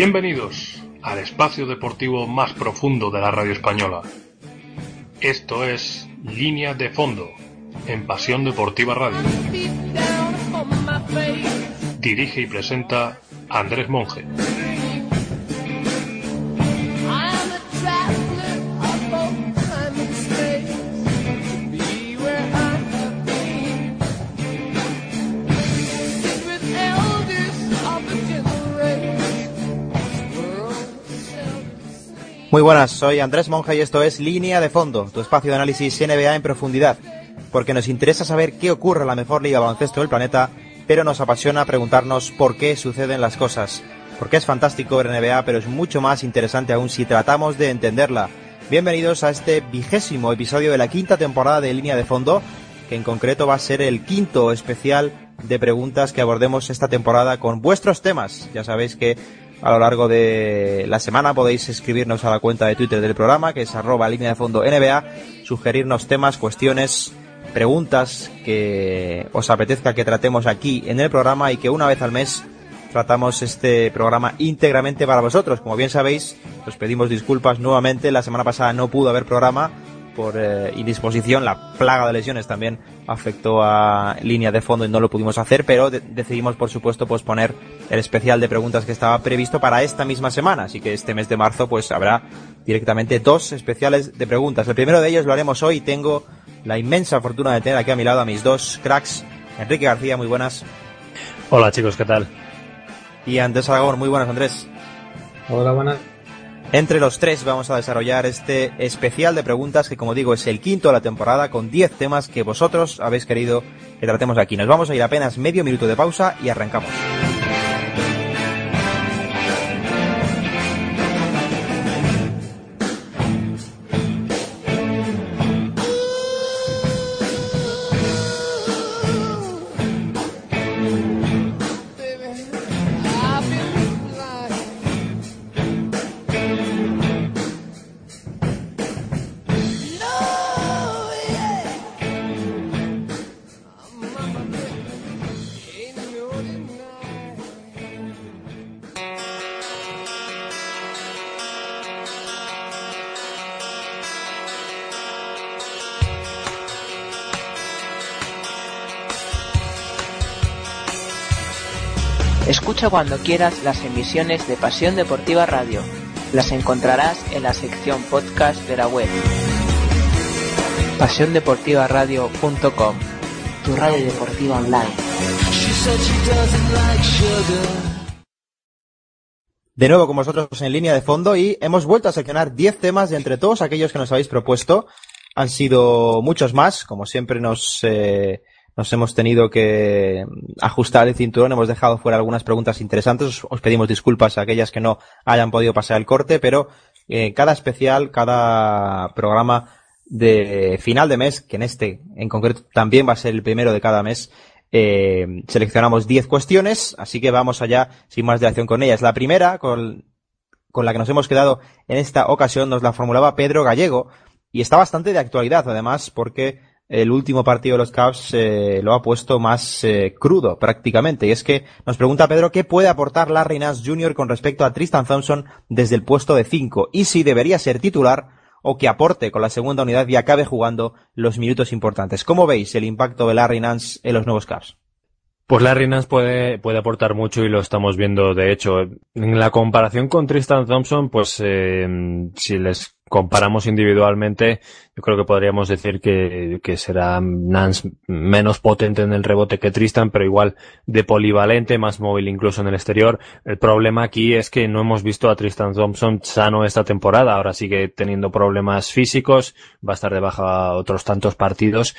Bienvenidos al espacio deportivo más profundo de la radio española. Esto es Línea de Fondo en Pasión Deportiva Radio. Dirige y presenta Andrés Monge. Muy buenas, soy Andrés Monja y esto es Línea de Fondo, tu espacio de análisis NBA en profundidad, porque nos interesa saber qué ocurre en la mejor liga baloncesto del planeta, pero nos apasiona preguntarnos por qué suceden las cosas. Porque es fantástico ver NBA, pero es mucho más interesante aún si tratamos de entenderla. Bienvenidos a este vigésimo episodio de la quinta temporada de Línea de Fondo, que en concreto va a ser el quinto especial de preguntas que abordemos esta temporada con vuestros temas. Ya sabéis que a lo largo de la semana podéis escribirnos a la cuenta de Twitter del programa, que es arroba línea de fondo NBA, sugerirnos temas, cuestiones, preguntas que os apetezca que tratemos aquí en el programa y que una vez al mes tratamos este programa íntegramente para vosotros. Como bien sabéis, os pedimos disculpas nuevamente. La semana pasada no pudo haber programa por eh, indisposición. La plaga de lesiones también afectó a línea de fondo y no lo pudimos hacer, pero decidimos, por supuesto, posponer el especial de preguntas que estaba previsto para esta misma semana. Así que este mes de marzo, pues habrá directamente dos especiales de preguntas. El primero de ellos lo haremos hoy. Tengo la inmensa fortuna de tener aquí a mi lado a mis dos cracks. Enrique García, muy buenas. Hola chicos, ¿qué tal? Y Andrés Aragón, muy buenas Andrés. Hola, buenas. Entre los tres vamos a desarrollar este especial de preguntas que como digo es el quinto de la temporada con 10 temas que vosotros habéis querido que tratemos aquí. Nos vamos a ir apenas medio minuto de pausa y arrancamos. Escucha cuando quieras las emisiones de Pasión Deportiva Radio. Las encontrarás en la sección podcast de la web. PasiónDeportivaRadio.com Tu radio deportiva online. De nuevo con vosotros en línea de fondo y hemos vuelto a seleccionar 10 temas de entre todos aquellos que nos habéis propuesto. Han sido muchos más, como siempre nos, eh, nos hemos tenido que ajustar el cinturón, hemos dejado fuera algunas preguntas interesantes, os, os pedimos disculpas a aquellas que no hayan podido pasar el corte, pero eh, cada especial, cada programa de final de mes, que en este en concreto también va a ser el primero de cada mes, eh, seleccionamos 10 cuestiones, así que vamos allá sin más dilación con ellas. La primera, con, con la que nos hemos quedado en esta ocasión, nos la formulaba Pedro Gallego, y está bastante de actualidad, además, porque el último partido de los Cavs eh, lo ha puesto más eh, crudo prácticamente. Y es que nos pregunta Pedro qué puede aportar Larry Nance Jr. con respecto a Tristan Thompson desde el puesto de 5 y si debería ser titular o que aporte con la segunda unidad y acabe jugando los minutos importantes. ¿Cómo veis el impacto de Larry Nance en los nuevos Cavs? Pues Larry Nance puede, puede aportar mucho y lo estamos viendo de hecho. En la comparación con Tristan Thompson, pues eh, si les comparamos individualmente, yo creo que podríamos decir que, que será Nance menos potente en el rebote que Tristan, pero igual de polivalente, más móvil incluso en el exterior. El problema aquí es que no hemos visto a Tristan Thompson sano esta temporada. Ahora sigue teniendo problemas físicos, va a estar de baja otros tantos partidos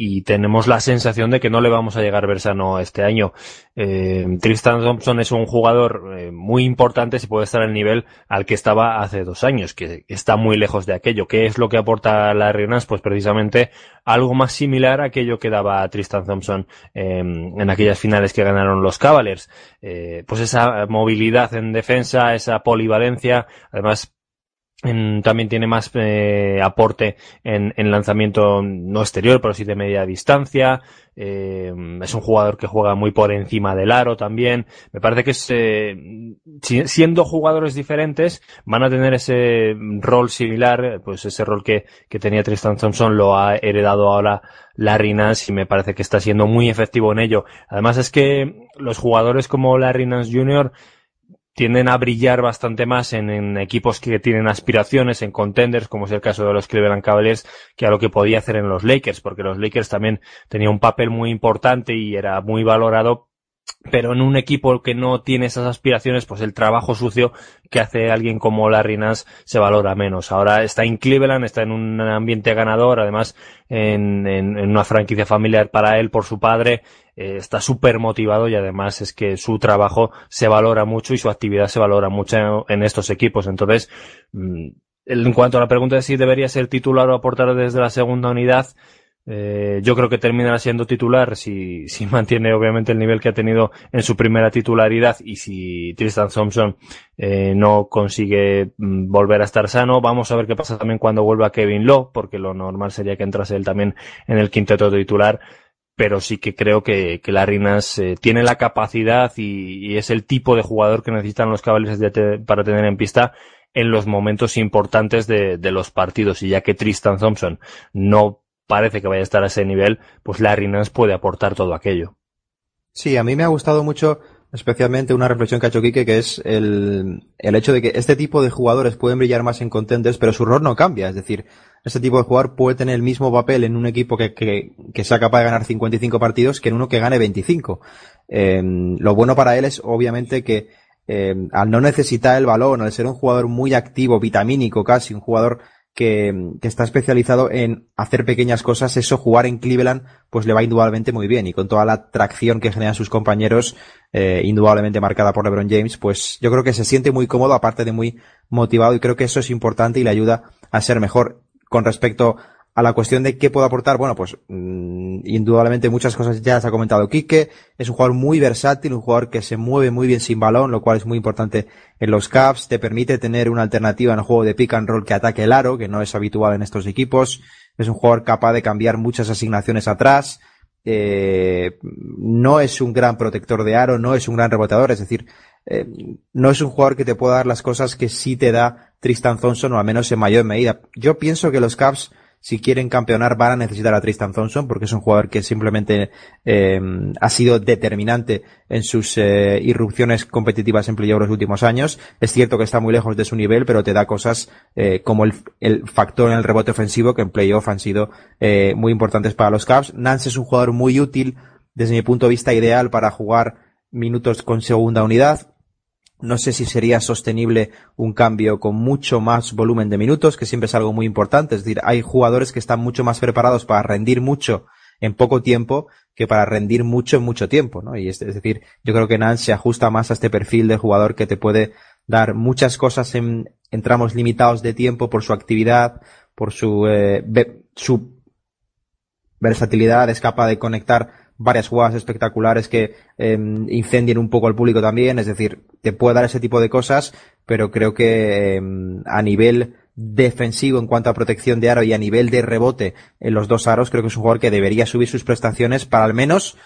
y tenemos la sensación de que no le vamos a llegar a ver sano este año. Eh, Tristan Thompson es un jugador eh, muy importante si puede estar al nivel al que estaba hace dos años, que está muy lejos de aquello. ¿Qué es lo que aporta la Nance? Pues precisamente algo más similar a aquello que daba Tristan Thompson eh, en aquellas finales que ganaron los Cavaliers. Eh, pues esa movilidad en defensa, esa polivalencia, además también tiene más eh, aporte en, en, lanzamiento no exterior, pero sí de media distancia. Eh, es un jugador que juega muy por encima del aro también. Me parece que es, eh, siendo jugadores diferentes, van a tener ese rol similar, pues ese rol que, que tenía Tristan Thompson lo ha heredado ahora Larry Nance y me parece que está siendo muy efectivo en ello. Además es que los jugadores como Larry Nance Jr tienden a brillar bastante más en, equipos que tienen aspiraciones, en contenders, como es el caso de los Cleveland Cavaliers, que a lo que podía hacer en los Lakers, porque los Lakers también tenían un papel muy importante y era muy valorado pero en un equipo que no tiene esas aspiraciones, pues el trabajo sucio que hace alguien como Larry Nance se valora menos. Ahora está en Cleveland, está en un ambiente ganador, además en, en, una franquicia familiar para él por su padre, eh, está súper motivado y además es que su trabajo se valora mucho y su actividad se valora mucho en, estos equipos. Entonces, mm, en cuanto a la pregunta de si debería ser titular o aportar desde la segunda unidad, eh, yo creo que terminará siendo titular si, si mantiene obviamente el nivel que ha tenido en su primera titularidad y si Tristan Thompson eh, no consigue mm, volver a estar sano. Vamos a ver qué pasa también cuando vuelva Kevin Lowe, porque lo normal sería que entrase él también en el quinteto titular. Pero sí que creo que, que Rinas eh, tiene la capacidad y, es el tipo de jugador que necesitan los Cavaliers para tener en pista en los momentos importantes de los partidos. Y ya que Tristan Thompson no parece que vaya a estar a ese nivel, pues Larry Nance puede aportar todo aquello. Sí, a mí me ha gustado mucho especialmente una reflexión que ha hecho Quique, que es el, el hecho de que este tipo de jugadores pueden brillar más en contenders, pero su rol no cambia. Es decir, este tipo de jugador puede tener el mismo papel en un equipo que, que, que sea capaz de ganar 55 partidos que en uno que gane 25. Eh, lo bueno para él es, obviamente, que eh, al no necesitar el balón, al ser un jugador muy activo, vitamínico casi, un jugador que, está especializado en hacer pequeñas cosas, eso jugar en Cleveland pues le va indudablemente muy bien. Y con toda la atracción que generan sus compañeros, eh, indudablemente marcada por LeBron James, pues yo creo que se siente muy cómodo aparte de muy motivado y creo que eso es importante y le ayuda a ser mejor. Con respecto a la cuestión de qué puedo aportar, bueno, pues mm, indudablemente muchas cosas ya se ha comentado. Quique, es un jugador muy versátil, un jugador que se mueve muy bien sin balón, lo cual es muy importante en los Caps, te permite tener una alternativa en el juego de pick and roll que ataque el aro, que no es habitual en estos equipos, es un jugador capaz de cambiar muchas asignaciones atrás, eh, no es un gran protector de aro, no es un gran reboteador, es decir, eh, no es un jugador que te pueda dar las cosas que sí te da Tristan Thompson o al menos en mayor medida. Yo pienso que los Caps si quieren campeonar van a necesitar a Tristan Thompson porque es un jugador que simplemente eh, ha sido determinante en sus eh, irrupciones competitivas en playoff los últimos años. Es cierto que está muy lejos de su nivel, pero te da cosas eh, como el, el, factor en el rebote ofensivo que en playoff han sido eh, muy importantes para los Cavs. Nance es un jugador muy útil desde mi punto de vista ideal para jugar minutos con segunda unidad no sé si sería sostenible un cambio con mucho más volumen de minutos, que siempre es algo muy importante. Es decir, hay jugadores que están mucho más preparados para rendir mucho en poco tiempo que para rendir mucho en mucho tiempo, ¿no? Y es, decir, yo creo que Nance se ajusta más a este perfil de jugador que te puede dar muchas cosas en, en tramos limitados de tiempo por su actividad, por su, eh, su versatilidad, es capaz de conectar varias jugadas espectaculares que eh, incendien un poco al público también, es decir, te puede dar ese tipo de cosas, pero creo que em, a nivel defensivo en cuanto a protección de aro y a nivel de rebote en los dos aros, creo que es un jugador que debería subir sus prestaciones para al menos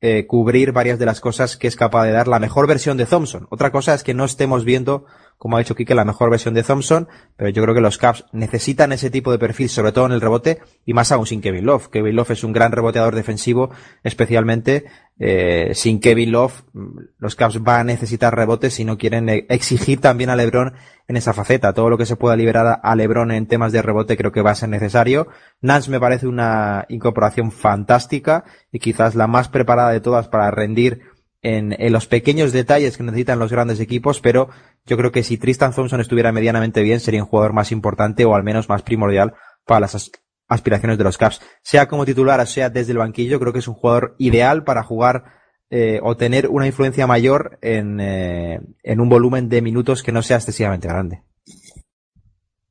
eh, cubrir varias de las cosas que es capaz de dar la mejor versión de Thompson. Otra cosa es que no estemos viendo, como ha dicho Kike, la mejor versión de Thompson, pero yo creo que los Caps necesitan ese tipo de perfil, sobre todo en el rebote, y más aún sin Kevin Love. Kevin Love es un gran reboteador defensivo, especialmente eh, sin Kevin Love, los Caps van a necesitar rebotes si no quieren eh, exigir también a LeBron en esa faceta. Todo lo que se pueda liberar a LeBron en temas de rebote creo que va a ser necesario. Nance me parece una incorporación fantástica y quizás la más preparada de todas para rendir en, en, los pequeños detalles que necesitan los grandes equipos, pero yo creo que si Tristan Thompson estuviera medianamente bien sería un jugador más importante o al menos más primordial para las aspiraciones de los Caps. Sea como titular sea desde el banquillo, creo que es un jugador ideal para jugar eh, o tener una influencia mayor en, eh, en un volumen de minutos que no sea excesivamente grande.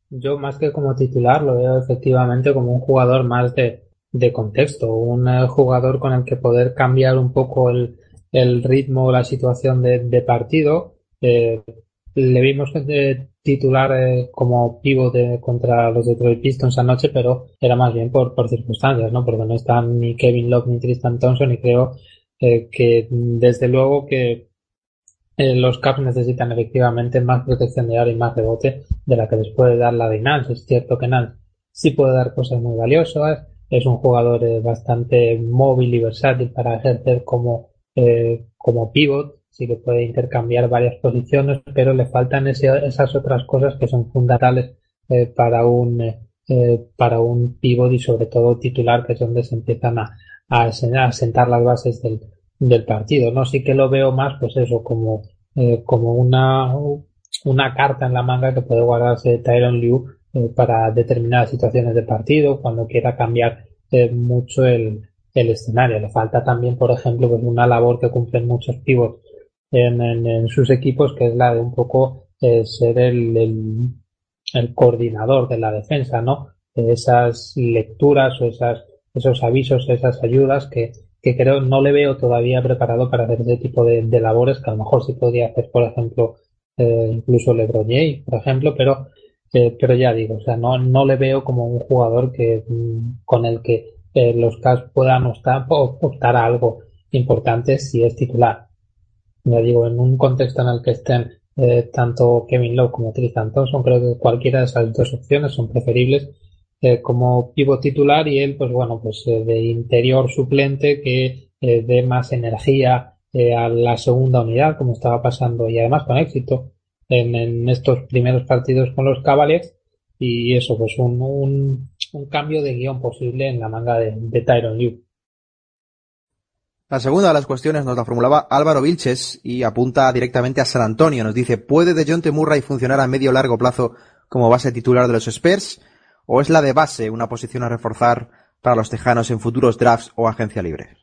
Yo más que como titular lo veo efectivamente como un jugador más de, de contexto, un eh, jugador con el que poder cambiar un poco el, el ritmo la situación de, de partido. Eh, le vimos titular eh, como pívot contra los Detroit Pistons anoche, pero era más bien por, circunstancias, ¿no? Porque no están ni Kevin Love ni Tristan Thompson y creo eh, que desde luego que eh, los Caps necesitan efectivamente más protección de área y más rebote de la que les puede dar la de Nance. Es cierto que Nance sí puede dar cosas muy valiosas, es un jugador bastante móvil y versátil para ejercer como, como pivot, sí que puede intercambiar varias posiciones, pero le faltan esas otras cosas que son fundamentales eh, para un eh, para un pivot y sobre todo titular, que es donde se empiezan a, a, sentar las bases del, del partido. No sí que lo veo más, pues eso, como, eh, como una, una carta en la manga que puede guardarse Tyron Liu para determinadas situaciones de partido, cuando quiera cambiar mucho el, el escenario. Le falta también, por ejemplo, pues una labor que cumplen muchos pivots en, sus equipos, que es la de un poco eh, ser el, el, coordinador de la defensa, ¿no? esas lecturas o esas, esos avisos, esas ayudas que, que creo no le veo todavía preparado para hacer ese tipo de, labores que a lo mejor sí podría hacer, por ejemplo, eh, incluso LeBron James, por ejemplo, pero, eh, pero ya digo, o sea, no, no le veo como un jugador que, mm, con el que los Cavs puedan optar, a algo importante si es titular. Ya digo, en un contexto en el que estén eh, tanto Kevin Lowe como Tristan Thompson, creo que cualquiera de esas dos opciones son preferibles eh, como pivo titular y él, pues bueno, pues eh, de interior suplente que dé más energía a la segunda unidad, como estaba pasando y además con éxito en, estos primeros partidos con los Cavaliers. Y eso, pues un, un, cambio de guion posible en la manga de, de Tyron Liu. La segunda de las cuestiones nos la formulaba Álvaro Vilches y apunta directamente a San Antonio. Nos dice, ¿puede de John Murray funcionar a medio largo plazo como base titular de los Spurs? ¿O es la de base una posición a reforzar para los tejanos en futuros drafts o agencia libre?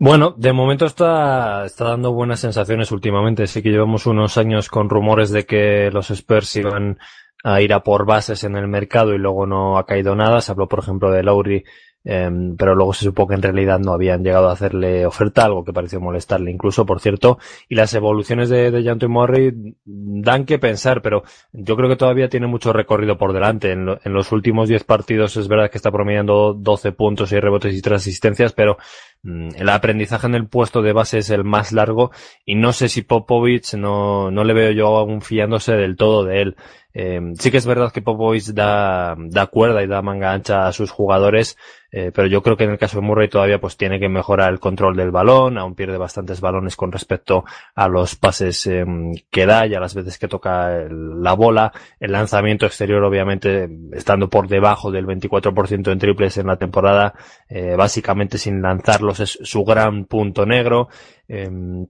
Bueno, de momento está, está dando buenas sensaciones últimamente. Sí que llevamos unos años con rumores de que los Spurs iban a ir a por bases en el mercado y luego no ha caído nada. Se habló, por ejemplo, de Lowry Em, pero luego se supo que en realidad no habían llegado a hacerle oferta, algo que pareció molestarle incluso, por cierto, y las evoluciones de, de Janto Morri dan que pensar, pero yo creo que todavía tiene mucho recorrido por delante. En, los últimos 10 partidos es verdad que está promediando 12 puntos y rebotes y 3 asistencias, pero el aprendizaje en el puesto de base es el más largo y no sé si Popovich no, no le veo yo aún fiándose del todo de él. Eh, sí que es verdad que Popovich da, da cuerda y da manga ancha a sus jugadores, eh, pero yo creo que en el caso de Murray todavía pues tiene que mejorar el control del balón, aún pierde bastantes balones con respecto a los pases em, que da y a las veces que toca la bola, el lanzamiento exterior obviamente estando por debajo del 24% en triples en la temporada, eh, básicamente sin lanzarlos es su gran punto negro. Em,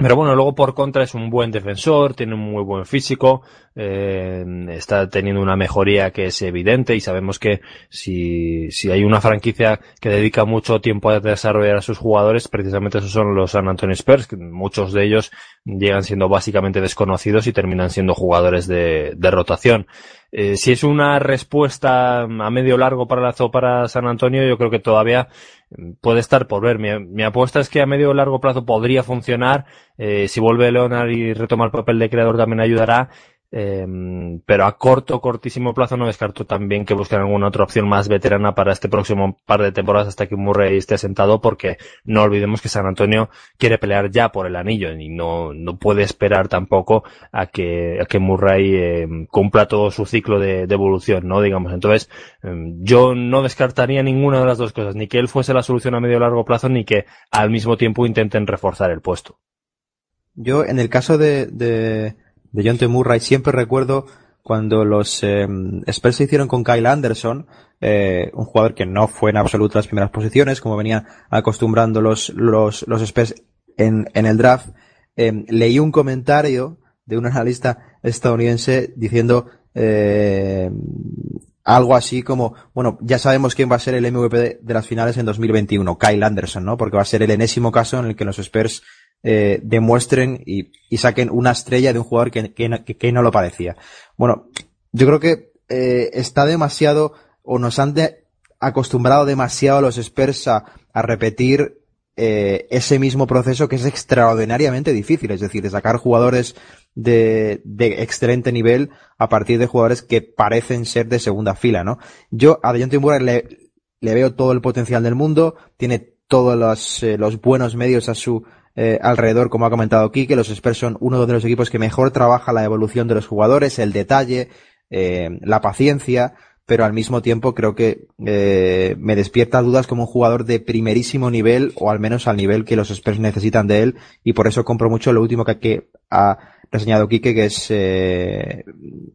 pero bueno, luego por contra es un buen defensor, tiene un muy buen físico, eh, está teniendo una mejoría que es evidente y sabemos que si, si hay una franquicia que dedica mucho tiempo a desarrollar a sus jugadores, precisamente esos son los San Antonio Spurs, que muchos de ellos llegan siendo básicamente desconocidos y terminan siendo jugadores de, de rotación. Eh, si es una respuesta a medio largo para la para San Antonio, yo creo que todavía puede estar por ver. Mi, apuesta es que a medio largo plazo podría funcionar. Eh, si vuelve Leonard y retoma el papel de creador también ayudará. Em, pero a corto, cortísimo plazo no descarto también que busquen alguna otra opción más veterana para este próximo par de temporadas hasta que Murray esté asentado porque no olvidemos que San Antonio quiere pelear ya por el anillo y no, no puede esperar tampoco a que, a que Murray em, cumpla todo su ciclo de, evolución, ¿no? Digamos. Entonces, em, yo no descartaría ninguna de las dos cosas, ni que él fuese la solución a medio o largo plazo, ni que al mismo tiempo intenten reforzar el puesto. Yo, en el caso de, de de John T. Murray, siempre recuerdo cuando los eh, Spurs se hicieron con Kyle Anderson, eh, un jugador que no fue en absoluto las primeras posiciones, como venían acostumbrando los, los, los Spurs en, en el draft, eh, leí un comentario de un analista estadounidense diciendo eh, algo así como, bueno, ya sabemos quién va a ser el MVP de, de, las finales en 2021, Kyle Anderson, ¿no? Porque va a ser el enésimo caso en el que los Spurs eh, demuestren y, y, saquen una estrella de un jugador que, que, que no lo parecía. Bueno, yo creo que eh, está demasiado, o nos han de, acostumbrado demasiado los Spurs a, a repetir eh, ese mismo proceso que es extraordinariamente difícil, es decir, de sacar jugadores de, de excelente nivel a partir de jugadores que parecen ser de segunda fila, ¿no? Yo a DeJounte Murray le, le veo todo el potencial del mundo, tiene todos los, eh, los buenos medios a su eh, alrededor, como ha comentado que los Spurs son uno de los equipos que mejor trabaja la evolución de los jugadores, el detalle, eh, la paciencia, pero al mismo tiempo creo que eh, me despierta dudas como un jugador de primerísimo nivel, o al menos al nivel que los Spurs necesitan de él, y por eso compro mucho lo último que, que ha reseñado Quique, que es eh,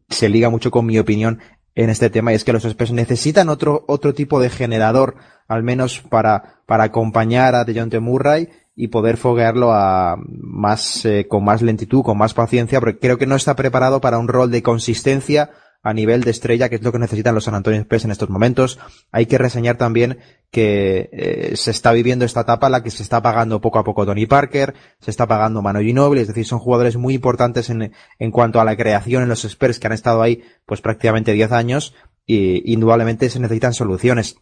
se liga mucho con mi opinión en este tema, y es que los Spurs necesitan otro, otro tipo de generador, al menos para, para acompañar a DeJounte Murray, y poder foguearlo a más, eh, con más lentitud, con más paciencia, porque creo que no está preparado para un rol de consistencia a nivel de estrella, que es lo que necesitan los San Antonio Spurs en estos momentos. Hay que reseñar también que eh, se está viviendo esta etapa la que se está pagando poco a poco Tony Parker, se está pagando Mano Ginobili, es decir, son jugadores muy importantes en, en cuanto a la creación en los Spurs que han estado ahí pues prácticamente 10 años y indudablemente se necesitan soluciones.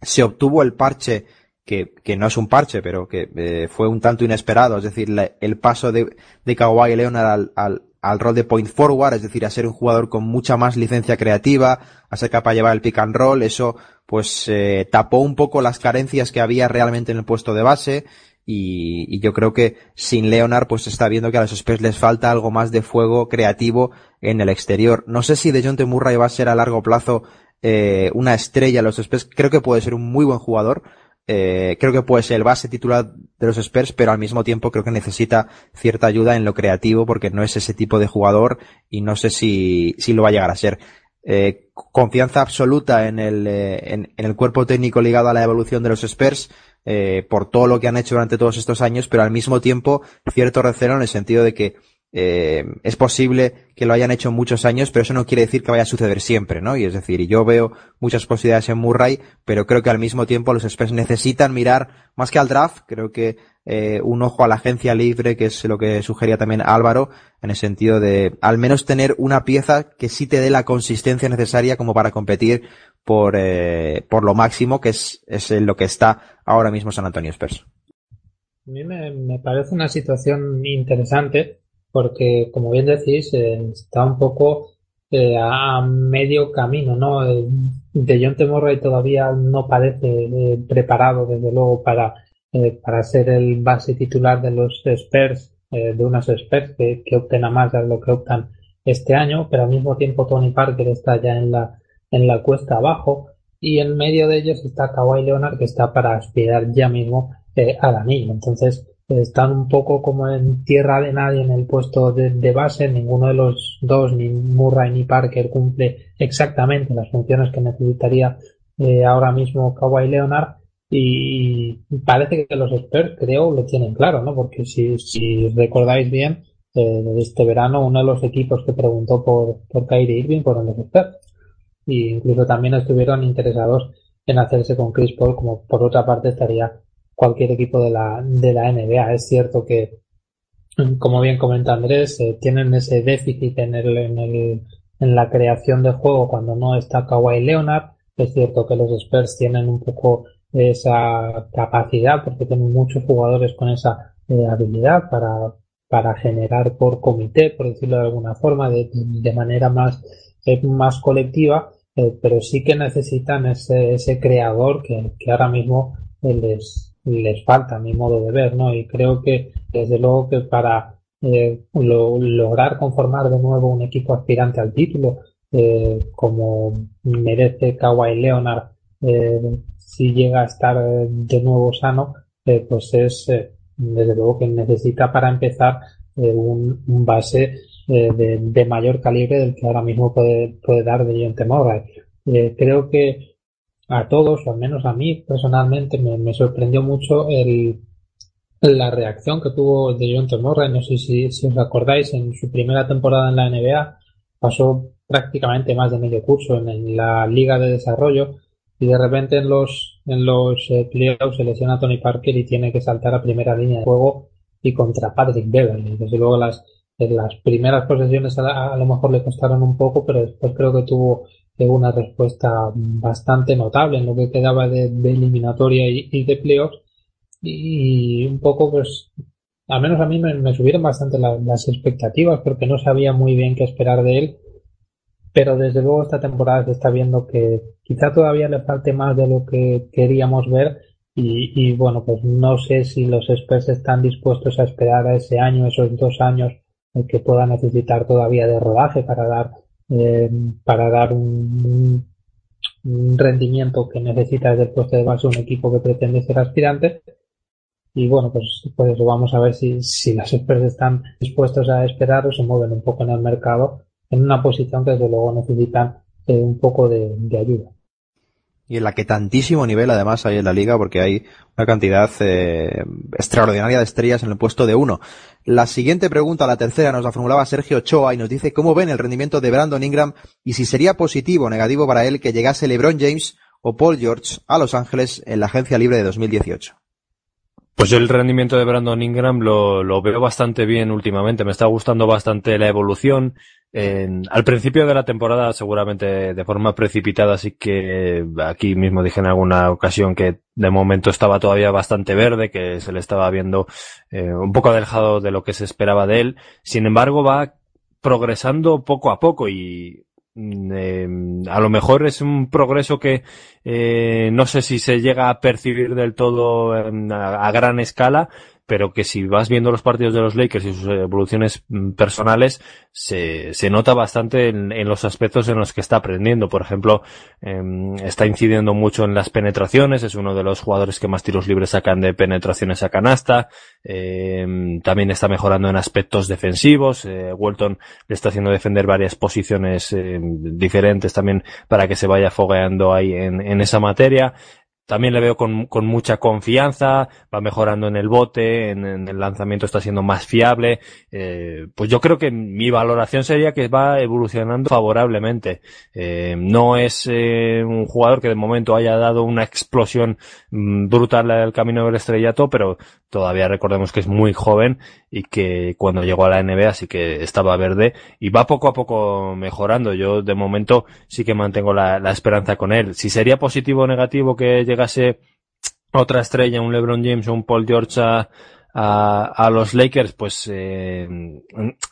Se obtuvo el parche que, que, no es un parche, pero que eh, fue un tanto inesperado, es decir, el paso de, de Kawhi Leonard al, al, al, rol de point forward, es decir, a ser un jugador con mucha más licencia creativa, a ser capaz de llevar el pick and roll, eso pues eh, tapó un poco las carencias que había realmente en el puesto de base. Y, y yo creo que sin Leonard pues está viendo que a los Spurs les falta algo más de fuego creativo en el exterior. No sé si DeJounte Murray va a ser a largo plazo eh, una estrella los Spurs, creo que puede ser un muy buen jugador, eh, creo que puede ser el base titular de los Spurs, pero al mismo tiempo creo que necesita cierta ayuda en lo creativo porque no es ese tipo de jugador y no sé si, si lo va a llegar a ser. Eh, confianza absoluta en el, eh, en, en, el cuerpo técnico ligado a la evolución de los Spurs eh, por todo lo que han hecho durante todos estos años, pero al mismo tiempo cierto recelo en el sentido de que eh, es posible que lo hayan hecho muchos años, pero eso no quiere decir que vaya a suceder siempre, ¿no? Y es decir, yo veo muchas posibilidades en Murray, pero creo que al mismo tiempo los Spurs necesitan mirar más que al draft, creo que eh, un ojo a la agencia libre, que es lo que sugería también Álvaro, en el sentido de al menos tener una pieza que sí te dé la consistencia necesaria como para competir por, eh, lo máximo, que es, es lo que está ahora mismo San Antonio Spurs. A mí me, me parece una situación interesante porque, como bien decís, eh, está un poco eh, a medio camino, ¿no? Eh, de John Murray todavía no parece eh, preparado, desde luego, para, eh, para ser el base titular de los Spurs, de unos Spurs que, que opten a más de lo que optan este año, pero al mismo tiempo Tony Parker está ya en la, en la cuesta abajo y en medio de ellos está Kawhi Leonard que está para aspirar ya mismo al anillo. Entonces, están un poco como en tierra de nadie en el puesto de, base. Ninguno de los dos, ni Murray ni Parker, cumple exactamente las funciones que necesitaría eh, ahora mismo Kawhi Leonard. Y parece que los expertos, creo, lo tienen claro, ¿no? Porque si, si recordáis bien, eh, este verano uno de los equipos que preguntó por, por Kyrie Irving fueron los expertos. Y incluso también estuvieron interesados en hacerse con Chris Paul, como por otra parte estaría cualquier equipo de la, de la NBA. Es cierto que, como bien comenta Andrés, eh, tienen ese déficit en, el, en, el, en la creación de juego cuando no está Kawhi Leonard. Es cierto que los Spurs tienen un poco esa capacidad porque tienen muchos jugadores con esa eh, habilidad para, para generar por comité, por decirlo de alguna forma, de, de manera más, eh, más colectiva, eh, pero sí que necesitan ese, ese creador que, que ahora mismo les, les falta a mi modo de ver, ¿no? Y creo que desde luego que para eh, lo, lograr conformar de nuevo un equipo aspirante al título, eh, como merece Kawhi Leonard, eh, si llega a estar de nuevo sano, eh, pues es eh, desde luego que necesita para empezar eh, un, un, base de, de, mayor calibre del que ahora mismo puede, puede dar de John Murray. creo que a todos, o al menos a mí personalmente, me, sorprendió mucho el, la reacción que tuvo de John Murray. No sé si, si os acordáis, en su primera temporada en la NBA pasó prácticamente más de medio curso en, en la Liga de Desarrollo y de repente en los en los eh, playoffs se lesiona a Tony Parker y tiene que saltar a primera línea de juego y contra Patrick Beverly. Desde luego las las primeras posesiones a, a, lo mejor le costaron un poco, pero después creo que tuvo una respuesta bastante notable en lo que quedaba de, eliminatoria y, y, de playoffs y un poco pues al menos a mí me, subieron bastante las expectativas porque no sabía muy bien qué esperar de él. Pero desde luego esta temporada se está viendo que quizá todavía le falte más de lo que queríamos ver. Y, bueno, pues no sé si los Spurs están dispuestos a esperar a ese año, esos dos años que pueda necesitar todavía de rodaje para dar eh, para dar un, rendimiento que necesita desde el puesto de base un equipo que pretende ser aspirante y bueno, pues, pues vamos a ver si, si los expertos están dispuestos a esperar o se mueven un poco en el mercado en una posición que desde luego necesitan eh, un poco de, ayuda. Y en la que tantísimo nivel además hay en la liga porque hay una cantidad eh, extraordinaria de estrellas en el puesto de uno. La siguiente pregunta, la tercera, nos la formulaba Sergio Ochoa y nos dice cómo ven el rendimiento de Brandon Ingram y si sería positivo o negativo para él que llegase LeBron James o Paul George a Los Ángeles en la agencia libre de 2018. Pues el rendimiento de Brandon Ingram lo, veo bastante bien últimamente. Me está gustando bastante la evolución. Al principio de la temporada, seguramente de forma precipitada, así que aquí mismo dije en alguna ocasión que de momento estaba todavía bastante verde, que se le estaba viendo eh, un poco alejado de lo que se esperaba de él. Sin embargo, va progresando poco a poco y eh, a lo mejor es un progreso que eh, no sé si se llega a percibir del todo a, gran escala, pero que si vas viendo los partidos de los Lakers y sus evoluciones mm, personales, se, se nota bastante en, en, los aspectos en los que está aprendiendo. Por ejemplo, eh, está incidiendo mucho en las penetraciones, es uno de los jugadores que más tiros libres sacan de penetraciones a canasta, eh, también está mejorando en aspectos defensivos, eh, Walton le está haciendo defender varias posiciones em, diferentes también para que se vaya fogueando ahí en, en esa materia. También le veo con, con mucha confianza, va mejorando en el bote, en, el lanzamiento está siendo más fiable. Eh, pues yo creo que mi valoración sería que va evolucionando favorablemente. Eh, no es eh, un jugador que de momento haya dado una explosión mm, brutal al camino del estrellato, pero todavía recordemos que es muy joven y que cuando llegó a la NBA sí que estaba verde y va poco a poco mejorando. Yo de momento sí que mantengo la, la esperanza con él. Si sería positivo o negativo que llegase otra estrella, un LeBron James o un Paul George a, a, los Lakers, pues eh,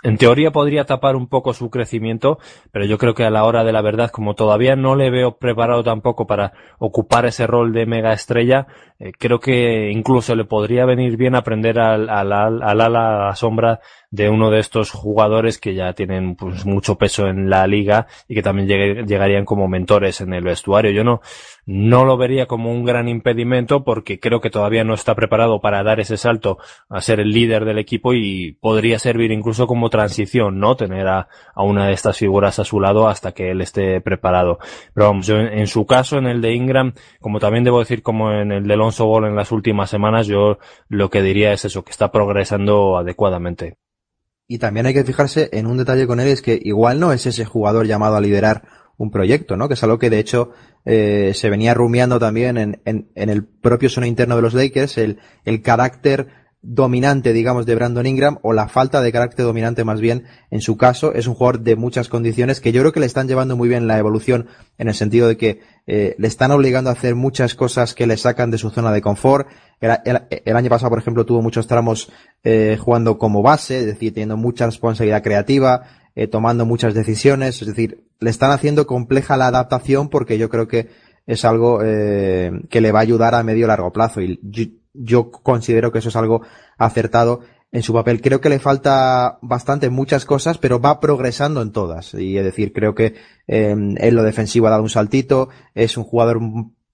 en teoría podría tapar un poco su crecimiento, pero yo creo que a la hora de la verdad, como todavía no le veo preparado tampoco para ocupar ese rol de mega estrella, eh, creo que incluso le podría venir bien aprender al, al, al, al ala a la sombra de uno de estos jugadores que ya tienen pues mucho peso en la liga y que también llegarían como mentores en el vestuario. Yo no, no lo vería como un gran impedimento porque creo que todavía no está preparado para dar ese salto a ser el líder del equipo y podría servir incluso como transición, ¿no? Tener a, a una de estas figuras a su lado hasta que él esté preparado. Pero vamos, yo en, su caso, en el de Ingram, como también debo decir como en el de En las últimas semanas, yo lo que diría es eso, que está progresando adecuadamente. Y también hay que fijarse en un detalle con él, es que igual no es ese jugador llamado a liderar un proyecto, ¿no? Que es algo que de hecho eh, se venía rumiando también en, el propio seno interno de los Lakers, el, el carácter dominante, digamos, de Brandon Ingram, o la falta de carácter dominante más bien en su caso. Es un jugador de muchas condiciones que yo creo que le están llevando muy bien la evolución en el sentido de que eh, le están obligando a hacer muchas cosas que le sacan de su zona de confort. El, año pasado, por ejemplo, tuvo muchos tramos eh, jugando como base, es decir, teniendo mucha responsabilidad creativa, eh, tomando muchas decisiones, es decir, le están haciendo compleja la adaptación porque yo creo que es algo que le va a ayudar a medio largo plazo y yo considero que eso es algo acertado en su papel. Creo que le falta bastante muchas cosas, pero va progresando en todas. Y es decir, creo que eh, en lo defensivo ha dado un saltito, es un jugador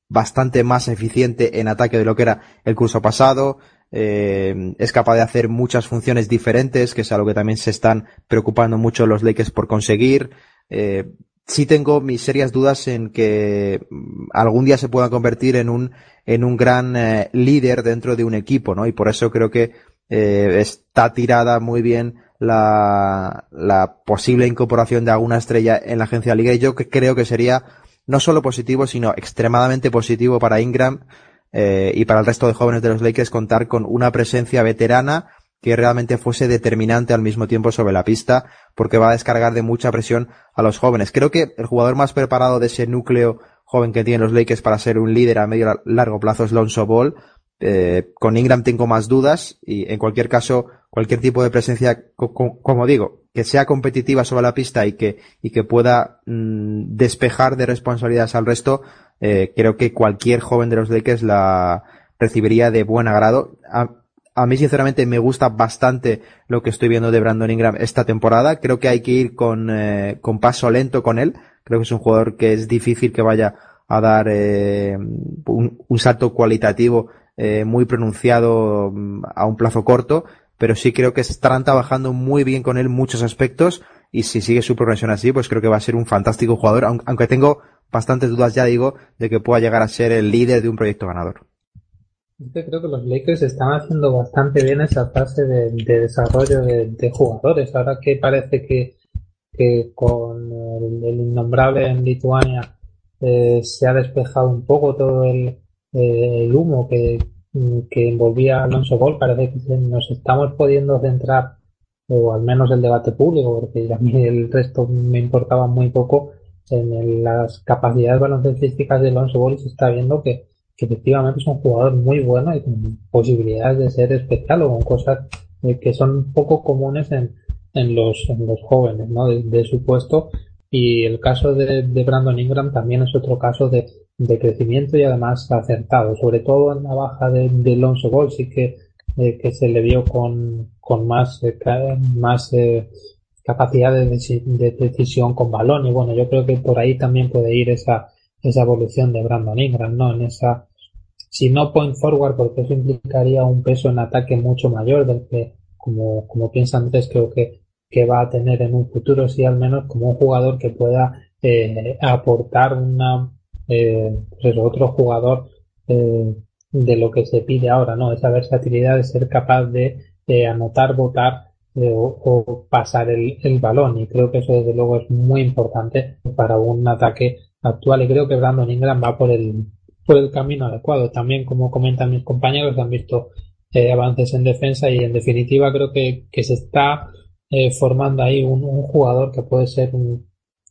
bastante más eficiente en ataque de lo que era el curso pasado, eh, es capaz de hacer muchas funciones diferentes, que es algo que también se están preocupando mucho los Lakers por conseguir. Eh, sí tengo mis serias dudas en que mm, algún día se pueda convertir en un, en un gran eh, líder dentro de un equipo, ¿no? Y por eso creo que eh, está tirada muy bien la, la posible incorporación de alguna estrella en la agencia liga y yo creo que sería no solo positivo, sino extremadamente positivo para Ingram eh, y para el resto de jóvenes de los Lakers contar con una presencia veterana que realmente fuese determinante al mismo tiempo sobre la pista, porque va a descargar de mucha presión a los jóvenes. Creo que el jugador más preparado de ese núcleo joven que tienen los Lakers para ser un líder a medio largo plazo es Lonzo Ball, eh, con Ingram tengo más dudas y en cualquier caso, cualquier tipo de presencia, como digo, que sea competitiva sobre la pista y que, y que pueda mm, despejar de responsabilidades al resto, eh, creo que cualquier joven de los Lakers la recibiría de buen agrado. A, a, mí, sinceramente, me gusta bastante lo que estoy viendo de Brandon Ingram esta temporada. Creo que hay que ir con, eh, con paso lento con él. Creo que es un jugador que es difícil que vaya a dar eh, un, un, salto cualitativo eh, muy pronunciado mm, a un plazo corto, pero sí creo que estarán trabajando muy bien con él muchos aspectos y si sigue su progresión así, pues creo que va a ser un fantástico jugador, aunque tengo bastantes dudas, ya digo, de que pueda llegar a ser el líder de un proyecto ganador. Yo creo que los Lakers están haciendo bastante bien esa fase de, de desarrollo de, jugadores. Ahora que parece que, que con el, el, innombrable en Lituania eh, se ha despejado un poco todo el, eh, el humo que, que envolvía a Alonso Gol, parece que nos estamos pudiendo centrar, o al menos el debate público, porque a mí el resto me importaba muy poco, en las capacidades baloncestísticas de Alonso Gol se está viendo que, efectivamente es un jugador muy bueno y con posibilidades de ser especial o con cosas eh, que son poco comunes en, en, los, en los jóvenes ¿no? de, de su puesto y el caso de, Brandon Ingram también es otro caso de, de, crecimiento y además acertado, sobre todo en la baja de, de Alonso Ball, sí que, eh, que se le vio con, con más, eh, más eh, capacidad de, de, decisión con balón y bueno, yo creo que por ahí también puede ir esa, esa evolución de Brandon Ingram, ¿no? En esa, si no point forward, porque eso implicaría un peso en ataque mucho mayor del que, como, como piensa antes, creo que que va a tener en un futuro, sí al menos como un jugador que pueda eh, aportar una eh, pues otro jugador eh, de lo que se pide ahora, ¿no? Esa versatilidad de ser capaz de anotar, votar eh, o, pasar el, balón. Y creo que eso desde luego es muy importante para un ataque actual. Y creo que Brandon Ingram va por el, por el camino adecuado. También, como comentan mis compañeros, han visto avances en defensa y en definitiva creo que, que se está eh, formando ahí un, un, jugador que puede ser un,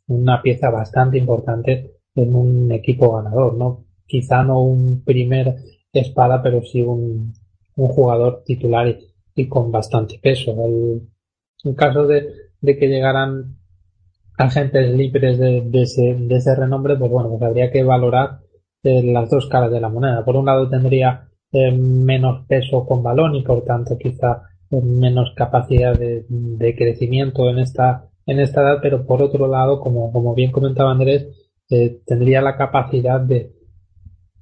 una pieza bastante importante en un equipo ganador, ¿no? Quizá no un primer espada, pero sí un, un jugador titular y, con bastante peso. El, en caso de, de que llegaran agentes libres de, de, ese, de ese renombre, pues bueno, pues habría que valorar eh, las dos caras de la moneda. Por un lado tendría eh, menos peso con balón y por tanto quizá menos capacidad de, de, crecimiento en esta, en esta edad, pero por otro lado, como, como bien comentaba Andrés, eh, tendría la capacidad de,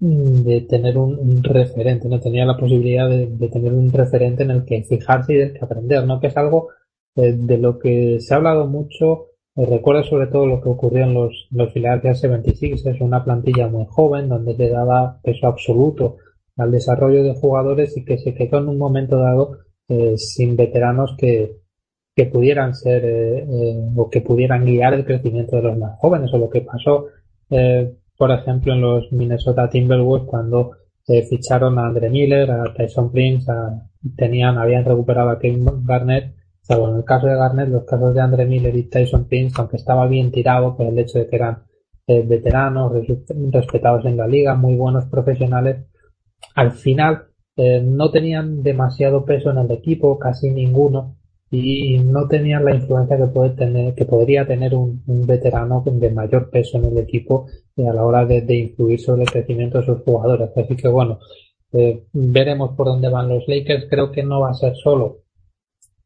de tener un, referente, no tenía la posibilidad de, tener un referente en el que fijarse y del que aprender, ¿no? Que es algo eh, de lo que se ha hablado mucho. Eh, recuerda sobre todo lo que ocurrió en los, los Philadelphia 76, es una plantilla muy joven donde le daba peso absoluto al desarrollo de jugadores y que se quedó en un momento dado eh, sin veteranos que, que pudieran ser eh, eh, o que pudieran guiar el crecimiento de los más jóvenes o lo que pasó eh, por ejemplo en los Minnesota Timberwolves cuando ficharon a Andre Miller, a Tyson Prince, a, tenían, habían recuperado a Kevin Garnett salvo en el caso de Garnett, los casos de Andre Miller y Tyson Prince, aunque estaba bien tirado por el hecho de que eran veteranos, respetados en la liga, muy buenos profesionales, al final eh, no tenían demasiado peso en el equipo, casi ninguno, y no tenían la influencia que puede tener, que podría tener un, un veterano de mayor peso en el equipo eh, a la hora de, de, influir sobre el crecimiento de sus jugadores. Así que bueno, eh, veremos por dónde van los Lakers. Creo que no va a ser solo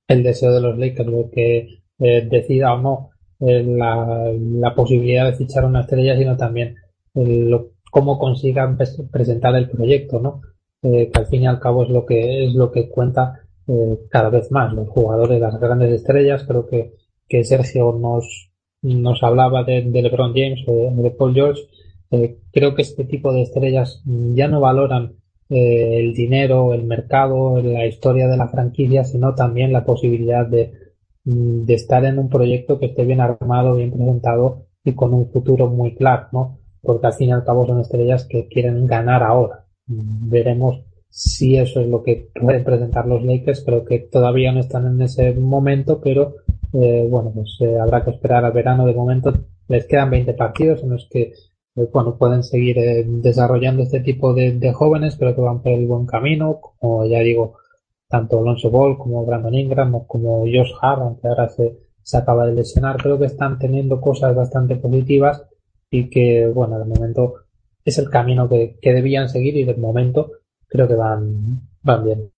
el deseo de los Lakers lo que eh, decida o no eh, la, la, posibilidad de fichar una estrella, sino también lo, cómo consigan presentar el proyecto, ¿no? eh, que al fin y al cabo es lo que es lo que cuenta eh, cada vez más los jugadores, las grandes estrellas. Creo que, que Sergio nos, nos hablaba de, LeBron James o de, Paul George. Eh, creo que este tipo de estrellas ya no valoran eh, el dinero, el mercado, la historia de la franquicia, sino también la posibilidad de, de estar en un proyecto que esté bien armado, bien presentado y con un futuro muy claro, ¿no? Porque al fin y al cabo son estrellas que quieren ganar ahora veremos si eso es lo que pueden presentar los Lakers. Creo que todavía no están en ese momento, pero eh, bueno, pues eh, habrá que esperar al verano. De momento les quedan 20 partidos en los que pues, bueno, pueden seguir eh, desarrollando este tipo de, jóvenes, pero que van por el buen camino, como ya digo, tanto Alonso Ball como Brandon Ingram como Josh Hart, aunque ahora se, se acaba de lesionar, creo que están teniendo cosas bastante positivas y que, bueno, de momento es el camino que, que debían seguir y de momento creo que van, bien.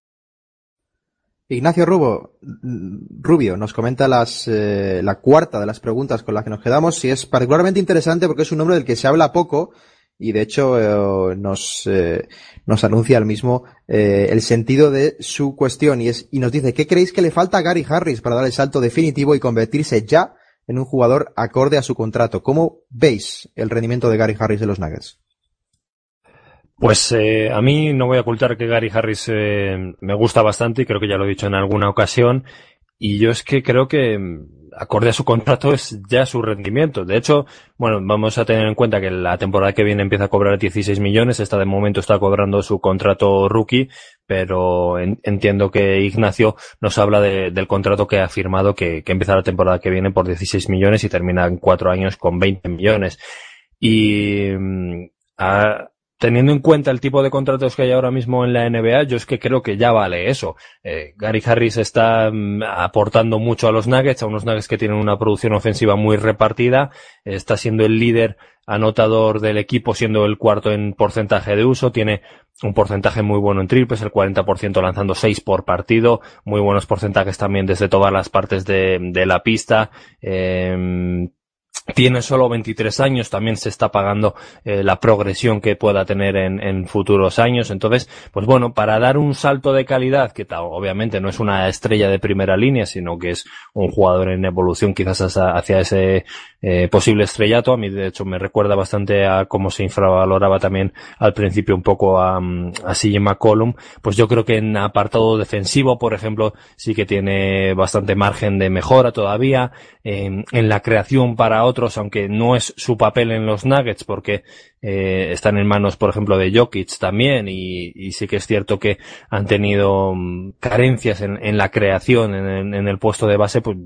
Ignacio Rubio nos comenta las, eh, la cuarta de las preguntas con las que nos quedamos y es particularmente interesante porque es un nombre del que se habla poco y de hecho eh, nos, eh, nos anuncia el mismo el sentido de su cuestión y, es, y nos dice ¿qué creéis que le falta a Gary Harris para dar el salto definitivo y convertirse ya en un jugador acorde a su contrato? ¿Cómo veis el rendimiento de Gary Harris de los Nuggets? Pues eh, a mí no voy a ocultar que Gary Harris eh, me gusta bastante y creo que ya lo he dicho en alguna ocasión. Y yo es que creo que mm, acorde a su contrato es ya su rendimiento. De hecho, bueno, vamos a tener en cuenta que la temporada que viene empieza a cobrar 16 millones. Esta de momento está cobrando su contrato rookie, pero entiendo que Ignacio nos habla del contrato que ha firmado que, que empieza la temporada que viene por 16 millones y termina en cuatro años con 20 millones. Y mm, a, teniendo en cuenta el tipo de contratos que hay ahora mismo en la NBA, yo es que creo que ya vale eso. Eh, Gary Harris está mm, aportando mucho a los Nuggets, a unos Nuggets que tienen una producción ofensiva muy repartida, está siendo el líder anotador del equipo, siendo el cuarto en porcentaje de uso, tiene un porcentaje muy bueno en triples, el 40% lanzando 6 por partido, muy buenos porcentajes también desde todas las partes de, de la pista, eh, tiene solo 23 años, también se está pagando eh, la progresión que pueda tener en, en, futuros años. Entonces, pues bueno, para dar un salto de calidad, que obviamente no es una estrella de primera línea, sino que es un jugador en evolución quizás hacia, ese eh, posible estrellato. A mí, de hecho, me recuerda bastante a cómo se infravaloraba también al principio un poco a, a CJ McCollum. Pues yo creo que en apartado defensivo, por ejemplo, sí que tiene bastante margen de mejora todavía. en la creación para otros, aunque no es su papel en los Nuggets, porque eh, están en manos, por ejemplo, de Jokic también, y, y sí que es cierto que han tenido mm, carencias en, en, la creación, en, en, el puesto de base, pues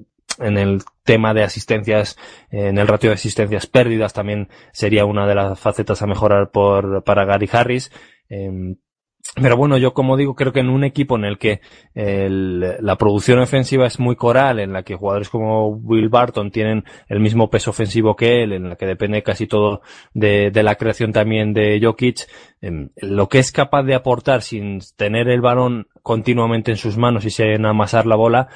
en el tema de asistencias, en el ratio de asistencias pérdidas también sería una de las facetas a mejorar por, para Gary Harris. Eh, pero bueno, yo como digo, creo que en un equipo en el que el, la producción ofensiva es muy coral, en la que jugadores como Will Barton tienen el mismo peso ofensivo que él, en la que depende casi todo de, de la creación también de Jokic, em, lo que es capaz de aportar sin tener el balón continuamente en sus manos y sin amasar la bola,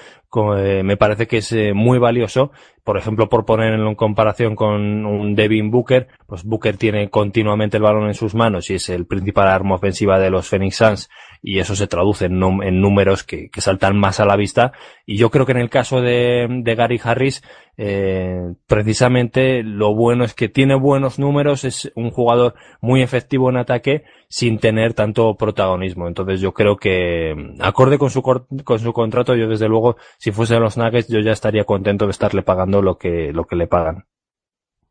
eh, me parece que es eh, muy valioso. Por ejemplo, por ponerlo en comparación con un Devin Booker, pues Booker tiene continuamente el balón en sus manos y es el principal arma ofensiva de los Phoenix Suns y eso se traduce en, números que, saltan más a la vista. Y yo creo que en el caso de, Gary Harris, eh, precisamente lo bueno es que tiene buenos números, es un jugador muy efectivo en ataque sin tener tanto protagonismo. Entonces yo creo que, acorde con su, con su contrato, yo desde luego, si fuese los Nuggets, yo ya estaría contento de estarle pagando lo que, lo que le pagan.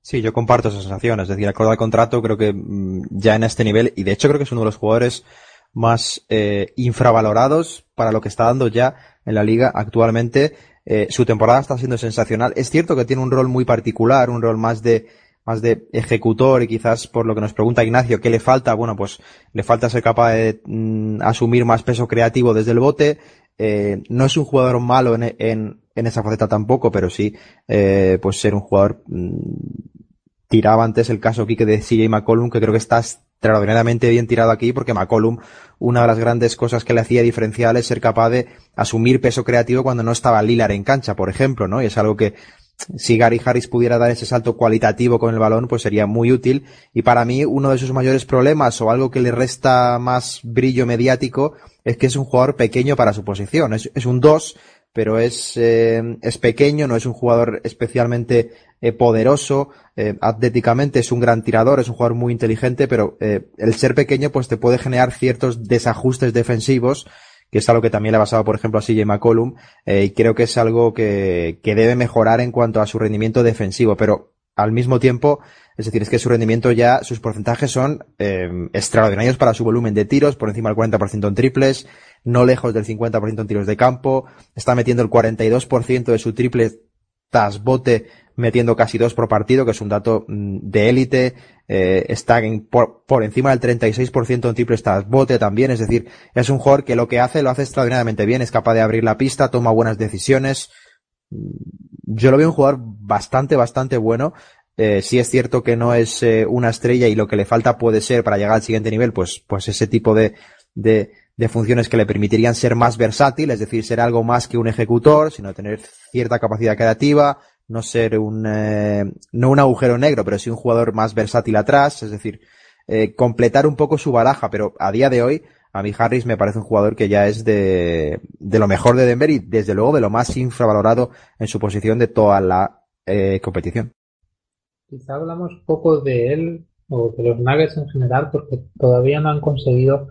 Sí, yo comparto esa sensación. Es decir, acorde al contrato, creo que mm, ya en este nivel, y de hecho creo que es uno de los jugadores más eh, infravalorados para lo que está dando ya en la liga actualmente. Eh, su temporada está siendo sensacional. Es cierto que tiene un rol muy particular, un rol más de más de ejecutor y quizás por lo que nos pregunta Ignacio, ¿qué le falta? Bueno, pues le falta ser capaz de mm, asumir más peso creativo desde el bote. Eh, no es un jugador malo en, en, en, esa faceta tampoco, pero sí, eh, pues ser un jugador, mm, tiraba antes el caso que de CJ McCollum, que creo que está extraordinariamente bien tirado aquí porque McCollum, una de las grandes cosas que le hacía diferencial es ser capaz de asumir peso creativo cuando no estaba Lilar en cancha, por ejemplo, ¿no? Y es algo que si Gary Harris pudiera dar ese salto cualitativo con el balón, pues sería muy útil. Y para mí, uno de sus mayores problemas o algo que le resta más brillo mediático es que es un jugador pequeño para su posición. Es, es un 2, pero es, eh, es pequeño, no es un jugador especialmente eh, poderoso, eh, atléticamente es un gran tirador, es un jugador muy inteligente, pero eh, el ser pequeño pues te puede generar ciertos desajustes defensivos, que es algo que también le ha pasado, por ejemplo, a CJ McCollum, y creo que es algo que, que debe mejorar en cuanto a su rendimiento defensivo, pero al mismo tiempo, es decir, es que su rendimiento ya, sus porcentajes son extraordinarios para su volumen de tiros, por encima del 40% en triples, no lejos del 50% en tiros de campo, está metiendo el 42% de su triple bote metiendo casi dos por partido, que es un dato mm, de élite, eh, está por, por, encima del 36% en triple stats, bote también, es decir, es un jugador que lo que hace lo hace extraordinariamente bien, es capaz de abrir la pista, toma buenas decisiones. Yo lo veo un jugador bastante, bastante bueno. Eh, sí es cierto que no es eh, una estrella y lo que le falta puede ser para llegar al siguiente nivel, pues, pues ese tipo de, de, de funciones que le permitirían ser más versátil, es decir, ser algo más que un ejecutor, sino tener cierta capacidad creativa, no ser un, eh, no un agujero negro, pero sí un jugador más versátil atrás, es decir, completar un poco su baraja, pero a día de hoy, a mí Harris me parece un jugador que ya es de, de lo mejor de Denver y desde luego de lo más infravalorado en su posición de toda la eh, competición. Quizá hablamos poco de él o de los Nuggets en general porque todavía no han conseguido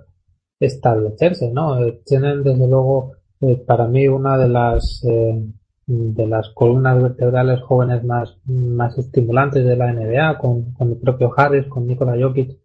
establecerse, ¿no? tienen desde luego para mí una de las de las columnas vertebrales jóvenes más, más estimulantes de la NBA, con, con el propio Harris, con Nikola Jokic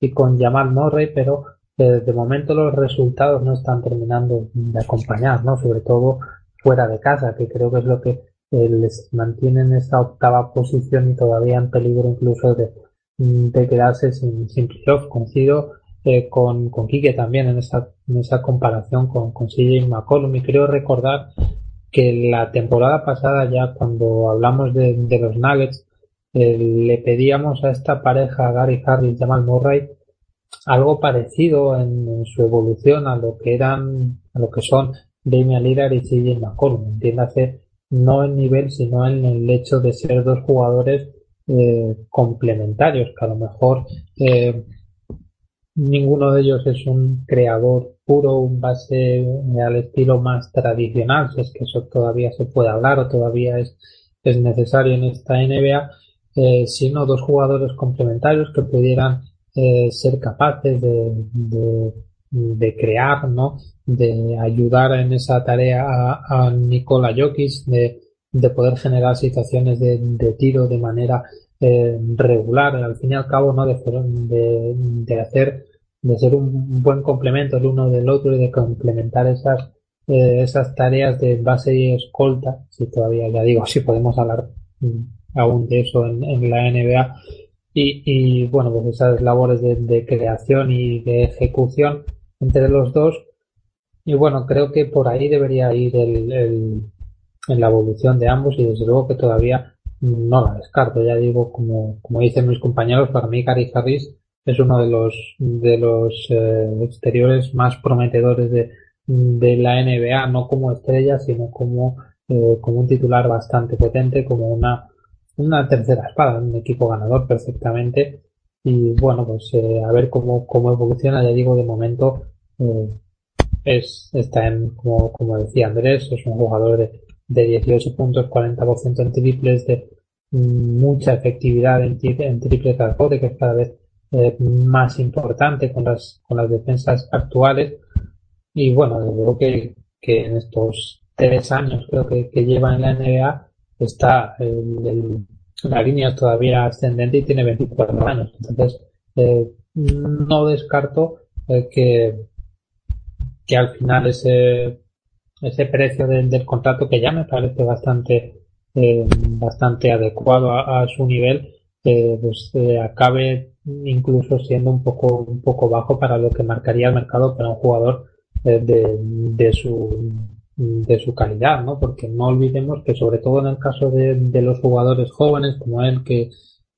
y con Jamal Murray, pero eh, de momento los resultados no están terminando de acompañar, ¿no? Sobre todo fuera de casa, que creo que es lo que eh, les mantiene en esa octava posición y todavía en peligro incluso de, de quedarse sin, sin playoff. Coincido eh, con, con Quique también en esa, en esa comparación con, con CJ McCollum y creo recordar que la temporada pasada ya cuando hablamos de, los Nuggets eh, le pedíamos a esta pareja Gary Harris y Murray algo parecido en, su evolución a lo que eran a lo que son Damian Lillard y CJ McCollum entiéndase no en nivel sino en el hecho de ser dos jugadores eh, complementarios que a lo mejor eh, ninguno de ellos es un creador puro, un base eh, al estilo más tradicional, si es que eso todavía se puede hablar o todavía es, es necesario en esta NBA, eh, sino dos jugadores complementarios que pudieran eh, ser capaces de, de, crear, ¿no? de ayudar en esa tarea a, a Nikola Jokic, de, de poder generar situaciones de, tiro de manera eh, regular, al fin y al cabo, ¿no? De, hacer de ser un buen complemento el uno del otro y de complementar esas eh, esas tareas de base y escolta, si todavía ya digo, si podemos hablar mm, aún de eso en, la NBA y, y, bueno, pues esas labores de, creación y de ejecución entre los dos. Y bueno, creo que por ahí debería ir el, el, en la evolución de ambos y desde luego que todavía no la descarto, ya digo, como, como dicen mis compañeros, para mí Gary Harris es uno de los de los eh, exteriores más prometedores de, de, la NBA, no como estrella, sino como, eh, como un titular bastante potente, como una, una tercera espada, un equipo ganador perfectamente. Y bueno, pues eh, a ver cómo, cómo evoluciona, ya digo, de momento es, está en, como, como decía Andrés, es un jugador de, de 18 puntos, 40% en triples, de mucha efectividad en, en triples al que es cada vez eh, más importante con las, con las defensas actuales. Y bueno, creo que, que en estos tres años creo que, que lleva en la NBA está el, la línea todavía ascendente y tiene 24 años. Entonces, eh, no descarto eh, que, que al final ese, ese precio del contrato que ya me parece bastante, bastante adecuado a, su nivel, pues acabe incluso siendo un poco, un poco bajo para lo que marcaría el mercado para un jugador eh, de, de, su, de su calidad, ¿no? Porque no olvidemos que sobre todo en el caso de, de los jugadores jóvenes como él que,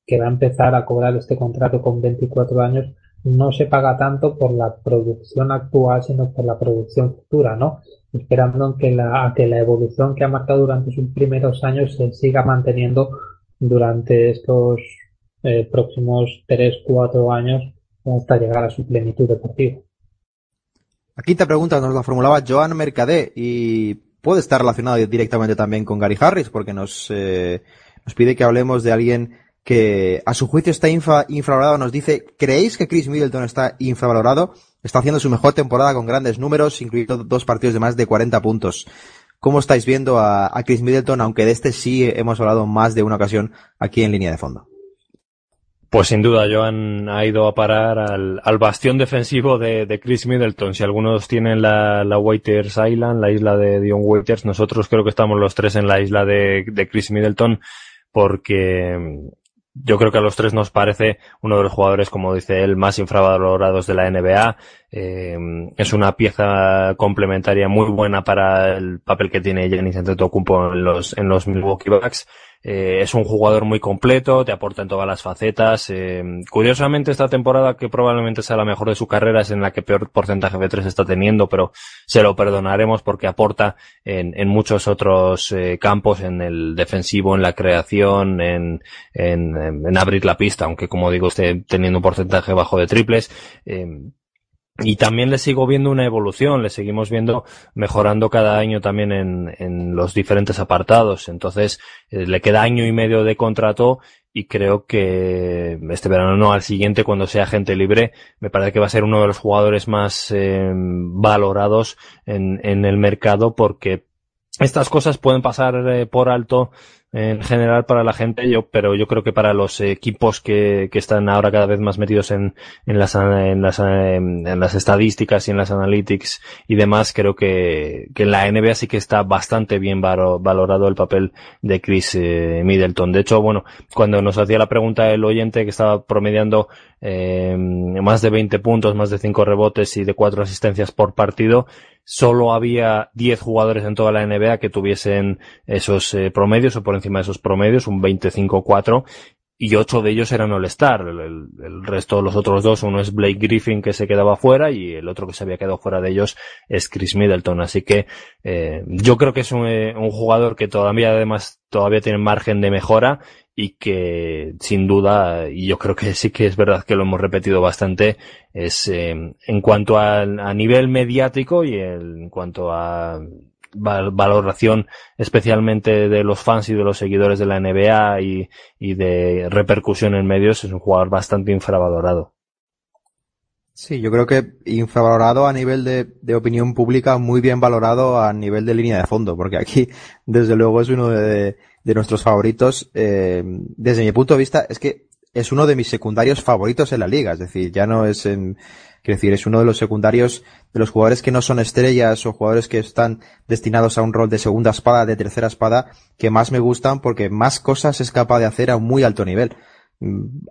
que va a empezar a cobrar este contrato con 24 años, no se paga tanto por la producción actual, sino por la producción futura, ¿no? Esperando que la, que la evolución que ha marcado durante sus primeros años se siga manteniendo durante estos eh, próximos 3-4 años hasta llegar a su plenitud deportiva. La quinta pregunta nos la formulaba Joan Mercadé y puede estar relacionada directamente también con Gary Harris porque nos, eh, nos pide que hablemos de alguien que a su juicio está infravalorado. Nos dice, ¿creéis que Chris Middleton está infravalorado? Está haciendo su mejor temporada con grandes números, incluido dos partidos de más de 40 puntos. ¿Cómo estáis viendo a, a Chris Middleton? Aunque de este sí hemos hablado más de una ocasión aquí en línea de fondo. Pues sin duda, Joan ha ido a parar al, al bastión defensivo de, de, Chris Middleton. Si algunos tienen la, la Waiters Island, la isla de Dion Waiters, nosotros creo que estamos los tres en la isla de, de Chris Middleton. porque yo creo que a los tres nos parece uno de los jugadores, como dice él, más infravalorados de la NBA. Eh, es una pieza complementaria muy buena para el papel que tiene Giannis Antetokounmpo en los, en los Milwaukee Bucks. Eh, es un jugador muy completo, te aporta en todas las facetas. Eh, curiosamente, esta temporada, que probablemente sea la mejor de su carrera, es en la que peor porcentaje de tres está teniendo, pero se lo perdonaremos porque aporta en, muchos otros eh, campos, en el defensivo, en la creación, en, en, en, abrir la pista, aunque como digo, esté teniendo un porcentaje bajo de triples. Y también le sigo viendo una evolución, le seguimos viendo mejorando cada año también en, en los diferentes apartados. Entonces, eh, le queda año y medio de contrato y creo que este verano no, al siguiente, cuando sea gente libre, me parece que va a ser uno de los jugadores más eh, valorados en, en el mercado porque estas cosas pueden pasar eh, por alto en general para la gente, yo, pero yo creo que para los equipos que, que están ahora cada vez más metidos en, en, las, en, las, en las estadísticas y en las analytics y demás, creo que, que en la NBA sí que está bastante bien valorado el papel de Chris eh, Middleton. De hecho, bueno, cuando nos hacía la pregunta el oyente que estaba promediando eh, más de 20 puntos, más de 5 rebotes y de 4 asistencias por partido, solo había 10 jugadores en toda la NBA que tuviesen esos eh, promedios o por encima de esos promedios, un 25-4, y ocho de ellos eran All-Star. El, el, resto, los otros dos, uno es Blake Griffin que se quedaba fuera y el otro que se había quedado fuera de ellos es Chris Middleton. Así que eh, yo creo que es un, un, jugador que todavía además todavía tiene margen de mejora y que sin duda, y yo creo que sí que es verdad que lo hemos repetido bastante, es eh, en cuanto a, a, nivel mediático y en cuanto a valoración especialmente de los fans y de los seguidores de la NBA y, y de repercusión en medios, es un jugador bastante infravalorado. Sí, yo creo que infravalorado a nivel de, de, opinión pública, muy bien valorado a nivel de línea de fondo, porque aquí, desde luego, es uno de, de nuestros favoritos. Eh, desde mi punto de vista, es que es uno de mis secundarios favoritos en la liga. Es decir, ya no es en, quiero decir, es uno de los secundarios de los jugadores que no son estrellas o jugadores que están destinados a un rol de segunda espada, de tercera espada, que más me gustan porque más cosas es capaz de hacer a un muy alto nivel.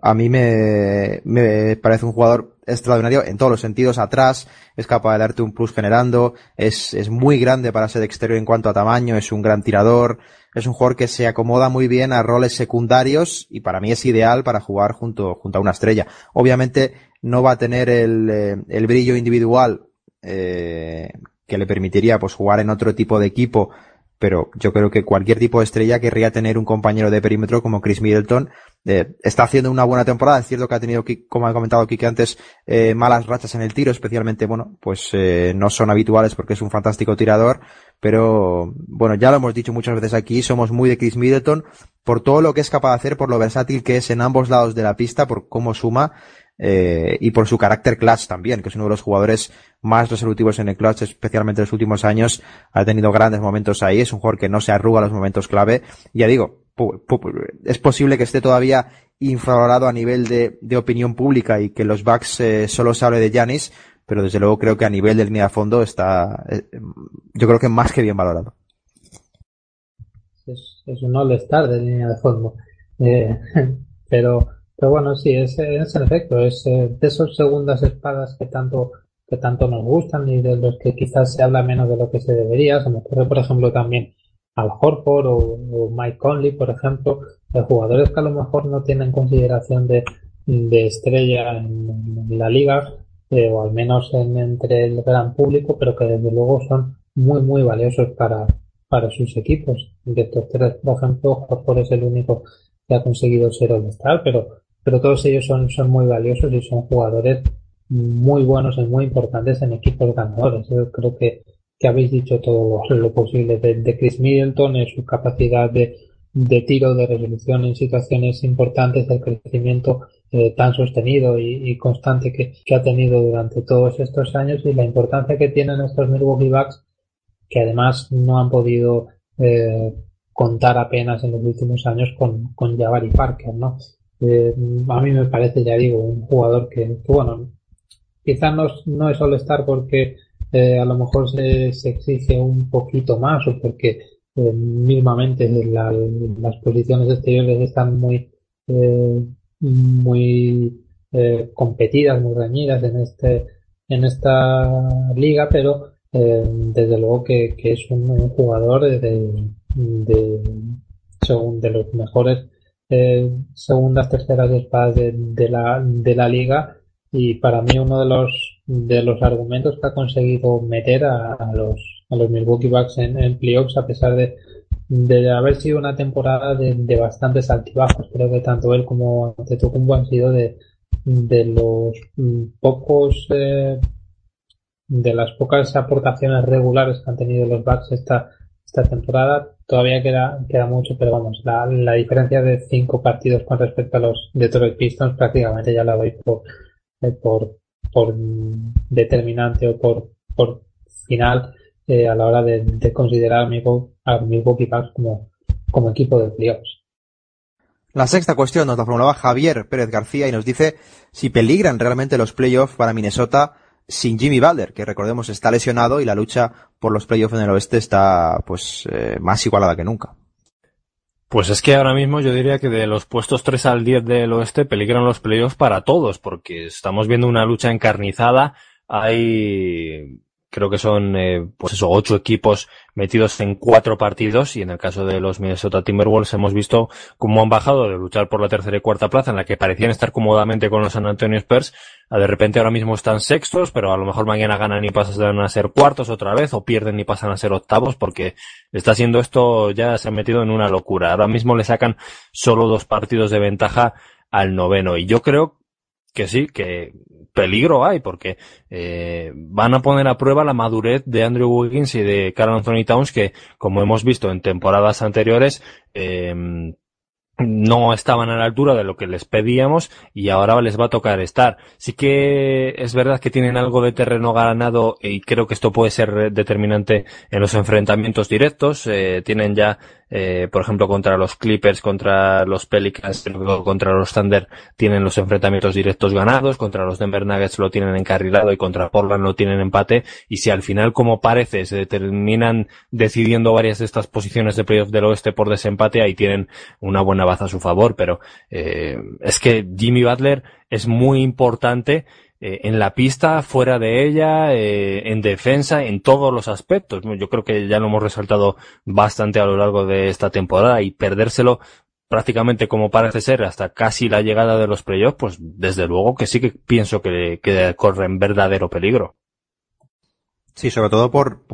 A mí me, me parece un jugador extraordinario en todos los sentidos, atrás, es capaz de darte un plus generando, es, es muy grande para ser exterior en cuanto a tamaño, es un gran tirador, es un jugador que se acomoda muy bien a roles secundarios y para mí es ideal para jugar junto, junto a una estrella. Obviamente no va a tener el, eh, el brillo individual eh, que le permitiría pues jugar en otro tipo de equipo pero yo creo que cualquier tipo de estrella querría tener un compañero de perímetro como Chris Middleton. Eh, está haciendo una buena temporada, es cierto que ha tenido, como ha comentado Kike antes, eh, malas rachas en el tiro, especialmente, bueno, pues eh, no son habituales porque es un fantástico tirador, pero bueno, ya lo hemos dicho muchas veces aquí, somos muy de Chris Middleton. Por todo lo que es capaz de hacer, por lo versátil que es en ambos lados de la pista, por cómo suma eh, y por su carácter clutch también, que es uno de los jugadores más resolutivos en el clutch, especialmente en los últimos años, ha tenido grandes momentos ahí, es un jugador que no se arruga los momentos clave, ya digo, es posible que esté todavía infravalorado a nivel de, opinión pública y que los Bucks eh, solo se hable de Janis, pero desde luego creo que a nivel de línea de fondo está, eh, yo creo que más que bien valorado. Es, un all-star de línea de fondo. Pero pero bueno, sí, es, es en efecto, es eh, de esas segundas espadas que tanto que tanto nos gustan y de los que quizás se habla menos de lo que se debería. Se me ocurre, por ejemplo, también Al Horford o, Mike Conley, por ejemplo, de jugadores que a lo mejor no tienen consideración de, de estrella en, la liga, eh, o al menos en, entre el gran público, pero que desde luego son muy, muy valiosos para, para sus equipos. De estos tres, por ejemplo, Horford es el único que ha conseguido ser All-Star, pero pero todos ellos son, son muy valiosos y son jugadores muy buenos y muy importantes en equipos ganadores. Yo creo que, que habéis dicho todo lo, posible de, Chris Middleton, en su capacidad de, de tiro, de resolución en situaciones importantes, del crecimiento eh, tan sostenido y, constante que, que, ha tenido durante todos estos años y la importancia que tienen estos Milwaukee Bucks, que además no han podido eh, contar apenas en los últimos años con, con Jabari Parker, ¿no? Eh, a mí me parece, ya digo, un jugador que, bueno, quizás no, no es all estar porque eh, a lo mejor se, se, exige un poquito más o porque mismamente las posiciones exteriores están muy muy competidas, muy reñidas en este en esta liga, pero desde luego que, es un, jugador de, de, de los mejores eh, segundas, terceras espadas de, de, la, de la liga. Y para mí uno de los de los argumentos que ha conseguido meter a, los a los Milwaukee Bucks en, en playoffs a pesar de, de haber sido una temporada de, de bastantes altibajos creo que tanto él como Antetokounmpo han sido de, de los pocos eh, de las pocas aportaciones regulares que han tenido los Bucks esta esta temporada todavía queda, queda mucho, pero vamos, la, la diferencia de cinco partidos con respecto a los Detroit Pistons prácticamente ya la doy por, eh, por, por determinante o por, por final eh, a la hora de, considerar a Milwaukee Bucks como, como equipo de playoffs. La sexta cuestión nos la formulaba Javier Pérez García y nos dice si peligran realmente los playoffs para Minnesota sin Jimmy Butler, que recordemos está lesionado y la lucha por los playoffs en el oeste está pues eh, más igualada que nunca. Pues es que ahora mismo yo diría que de los puestos 3 al 10 del oeste peligran los playoffs para todos, porque estamos viendo una lucha encarnizada. Hay creo que son, eh, pues eso, ocho equipos metidos en cuatro partidos. Y en el caso de los Minnesota Timberwolves hemos visto cómo han bajado de luchar por la tercera y cuarta plaza en la que parecían estar cómodamente con los San Antonio Spurs. A de repente ahora mismo están sextos pero a lo mejor mañana ganan y pasan a ser cuartos otra vez o pierden y pasan a ser octavos porque está siendo esto ya se han metido en una locura. Ahora mismo le sacan solo dos partidos de ventaja al noveno. Y yo creo que sí, que peligro hay, porque eh, van a poner a prueba la madurez de Andrew Wiggins y de Carl Anthony Towns, que como hemos visto en temporadas anteriores, eh, no estaban a la altura de lo que les pedíamos y ahora les va a tocar estar. Sí que es verdad que tienen algo de terreno ganado y creo que esto puede ser determinante en los enfrentamientos directos. Eh, tienen ya eh, por ejemplo, contra los Clippers, contra los Pelicans, contra los Thunder tienen los enfrentamientos directos ganados, contra los Denver Nuggets lo tienen encarrilado y contra Portland lo tienen empate. Y si al final, como parece, se terminan decidiendo varias de estas posiciones de playoff del oeste por desempate, ahí tienen una buena baza a su favor. Pero eh, es que Jimmy Butler es muy importante eh, en la pista, fuera de ella, eh, en defensa, en todos los aspectos. Yo creo que ya lo hemos resaltado bastante a lo largo de esta temporada y perdérselo prácticamente como parece ser hasta casi la llegada de los playoffs, pues desde luego que sí que pienso que, que corren verdadero peligro. Sí, sobre todo por,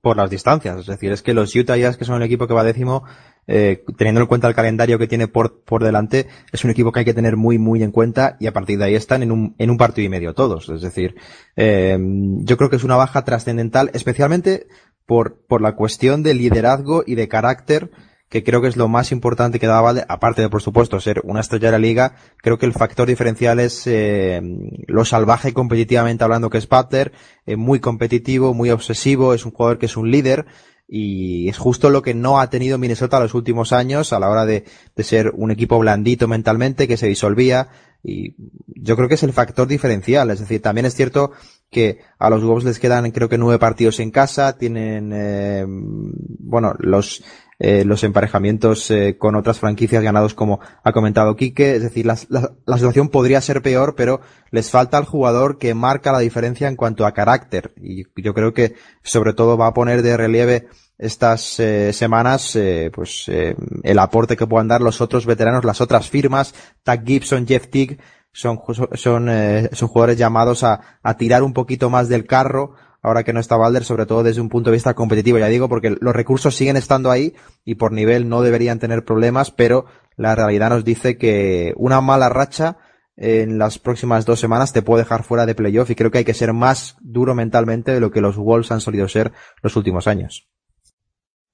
por, las distancias. Es decir, es que los Utah Jazz, que son el equipo que va décimo, eh, teniendo en cuenta el calendario que tiene por, por delante, es un equipo que hay que tener muy, muy en cuenta y a partir de ahí están en un, en un partido y medio todos. Es decir, eh, yo creo que es una baja trascendental, especialmente por, por la cuestión de liderazgo y de carácter que creo que es lo más importante que daba aparte de por supuesto ser una estrella de la liga, creo que el factor diferencial es eh, lo salvaje competitivamente hablando que es Butler, eh, muy competitivo, muy obsesivo, es un jugador que es un líder y es justo lo que no ha tenido Minnesota los últimos años a la hora de, de ser un equipo blandito mentalmente que se disolvía y yo creo que es el factor diferencial, es decir, también es cierto que a los Wolves les quedan creo que nueve partidos en casa, tienen eh, bueno los eh, los emparejamientos eh, con otras franquicias ganados como ha comentado Quique. Es decir, la, la, situación podría ser peor, pero les falta al jugador que marca la diferencia en cuanto a carácter. Y yo creo que sobre todo va a poner de relieve estas eh, semanas pues el aporte que puedan dar los otros veteranos, las otras firmas, Tag Gibson, Jeff Teague, son, son, son jugadores llamados a, a tirar un poquito más del carro ahora que no está Balder, sobre todo desde un punto de vista competitivo, ya digo, porque los recursos siguen estando ahí y por nivel no deberían tener problemas, pero la realidad nos dice que una mala racha en las próximas dos semanas te puede dejar fuera de playoff y creo que hay que ser más duro mentalmente de lo que los Wolves han solido ser los últimos años.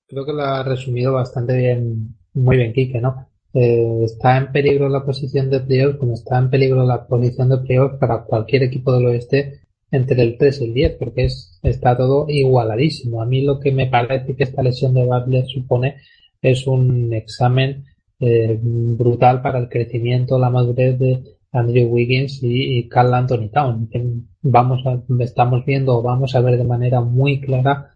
Creo que lo ha resumido bastante bien, muy bien Kike, ¿no? Eh, está en peligro la posición de playoff como está en peligro la posición de playoff para cualquier equipo del oeste entre el 3 y el 10, porque es, está todo igualadísimo. A mí lo que me parece que esta lesión de Butler supone es un examen eh, brutal para el crecimiento, la madurez de Andrew Wiggins y, y Carl Anthony Town. Vamos a, estamos viendo, vamos a ver de manera muy clara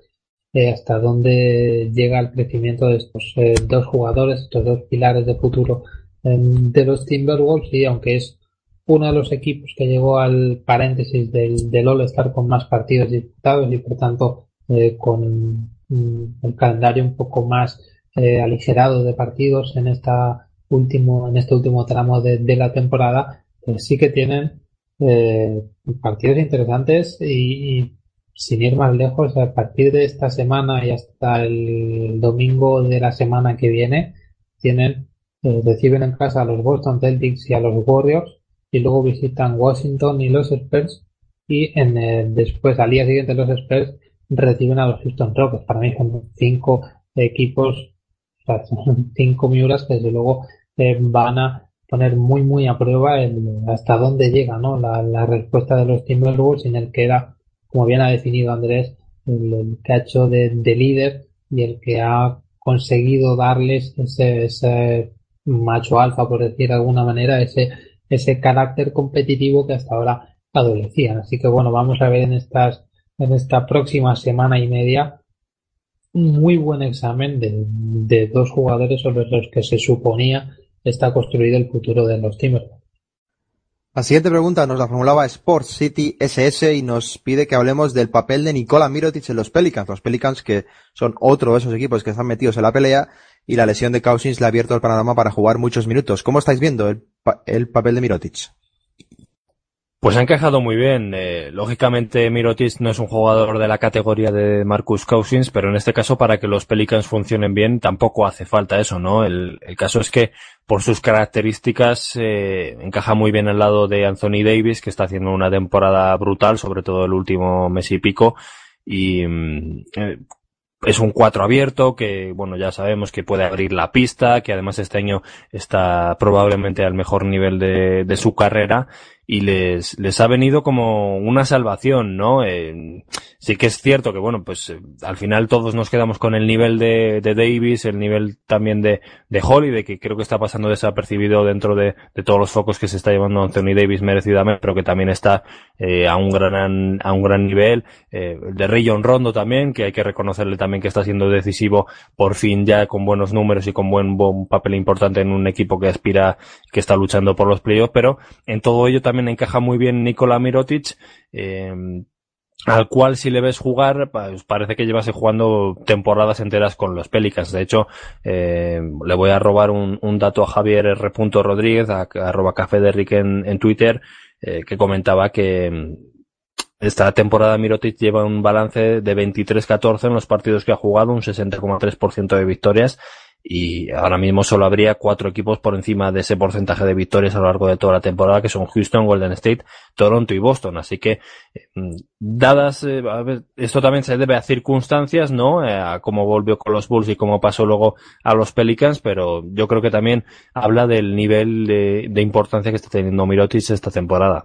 eh, hasta dónde llega el crecimiento de estos eh, dos jugadores, estos dos pilares de futuro em, de los Timberwolves y aunque es uno de los equipos que llegó al paréntesis del, del All-Star con más partidos disputados y por tanto eh, con mm, el calendario un poco más aligerado de partidos en esta último en este último tramo de, de la temporada pues sí que tienen eh, partidos interesantes y, sin ir más lejos, a partir de esta semana y hasta el domingo de la semana que viene, tienen, eh, reciben en casa a los Boston Celtics y a los Warriors y luego visitan Washington y los Spurs y en después al día siguiente los Spurs reciben a los Houston Rockets. Para mí son cinco equipos, o sea, cinco miuras que desde luego eh, van a poner muy muy a prueba el, hasta dónde llega ¿no? la, respuesta de los Timberwolves en el que era, como bien ha definido Andrés, el, cacho de, líder y el que ha conseguido darles ese, ese macho alfa, por decir de alguna manera, ese, ese carácter competitivo que hasta ahora adolecían. Así que bueno, vamos a ver en estas, en esta próxima semana y media un muy buen examen de, de dos jugadores sobre los que se suponía está construido el futuro de los Timberwolves. La siguiente pregunta nos la formulaba Sports City SS y nos pide que hablemos del papel de Nikola Mirotic en los Pelicans. Los Pelicans que son otro de esos equipos que están metidos en la pelea y la lesión de Cousins le ha abierto el panorama para jugar muchos minutos. ¿Cómo estáis viendo el, el papel de Mirotic? Pues ha encajado muy bien. Eh, lógicamente Mirotic no es un jugador de la categoría de Marcus Cousins, pero en este caso para que los Pelicans funcionen bien tampoco hace falta eso, ¿no? El, caso es que por sus características eh, encaja muy bien al lado de Anthony Davis, que está haciendo una temporada brutal, sobre todo el último mes y pico, y mm, eh, es un cuatro abierto que, bueno, ya sabemos que puede abrir la pista, que además este año está probablemente al mejor nivel de, de su carrera y les, les ha venido como una salvación, ¿no? Eh, sí que es cierto que, bueno, pues eh, al final todos nos quedamos con el nivel de, de Davis, el nivel también de, de Holiday, que creo que está pasando desapercibido dentro de, de todos los focos que se está llevando Anthony Davis merecidamente, pero que también está eh, a un gran a un gran nivel. Eh, el de Rayon Rondo también, que hay que reconocerle también que está siendo decisivo por fin ya con buenos números y con buen, buen papel importante en un equipo que aspira, que está luchando por los playoffs, pero en todo ello también encaja muy bien Nikola Mirotic, eh, al cual si le ves jugar, pues parece que llevase jugando temporadas enteras con los Pelicans. De hecho, eh, le voy a robar un, dato a Javier R. Rodríguez, a, arroba de en, Twitter, eh, que comentaba que mm, esta temporada Mirotic lleva un balance de 23-14 en los partidos que ha jugado, un 60,3% de victorias y ahora mismo solo habría cuatro equipos por encima de ese porcentaje de victorias a lo largo de toda la temporada que son Houston, Golden State, Toronto y Boston. Así que, mm, dadas, eh, esto también se debe a circunstancias, ¿no? Eh, a cómo volvió con los Bulls y cómo pasó luego a los Pelicans, pero yo creo que también habla del nivel de, de importancia que está teniendo Mirotic esta temporada.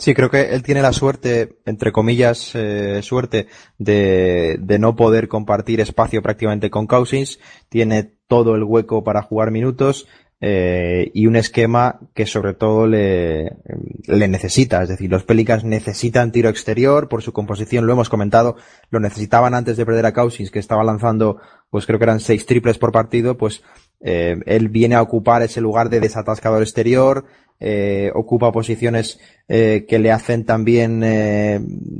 Sí, creo que él tiene la suerte, entre comillas, eh, suerte de, de, no poder compartir espacio prácticamente con Cousins. Tiene todo el hueco para jugar minutos eh, y un esquema que sobre todo le, le necesita. Es decir, los Pelicans necesitan tiro exterior por su composición, lo hemos comentado, lo necesitaban antes de perder a Cousins, que estaba lanzando, pues creo que eran seis triples por partido, pues eh, él viene a ocupar ese lugar de desatascador exterior, eh, ocupa posiciones eh, que le hacen también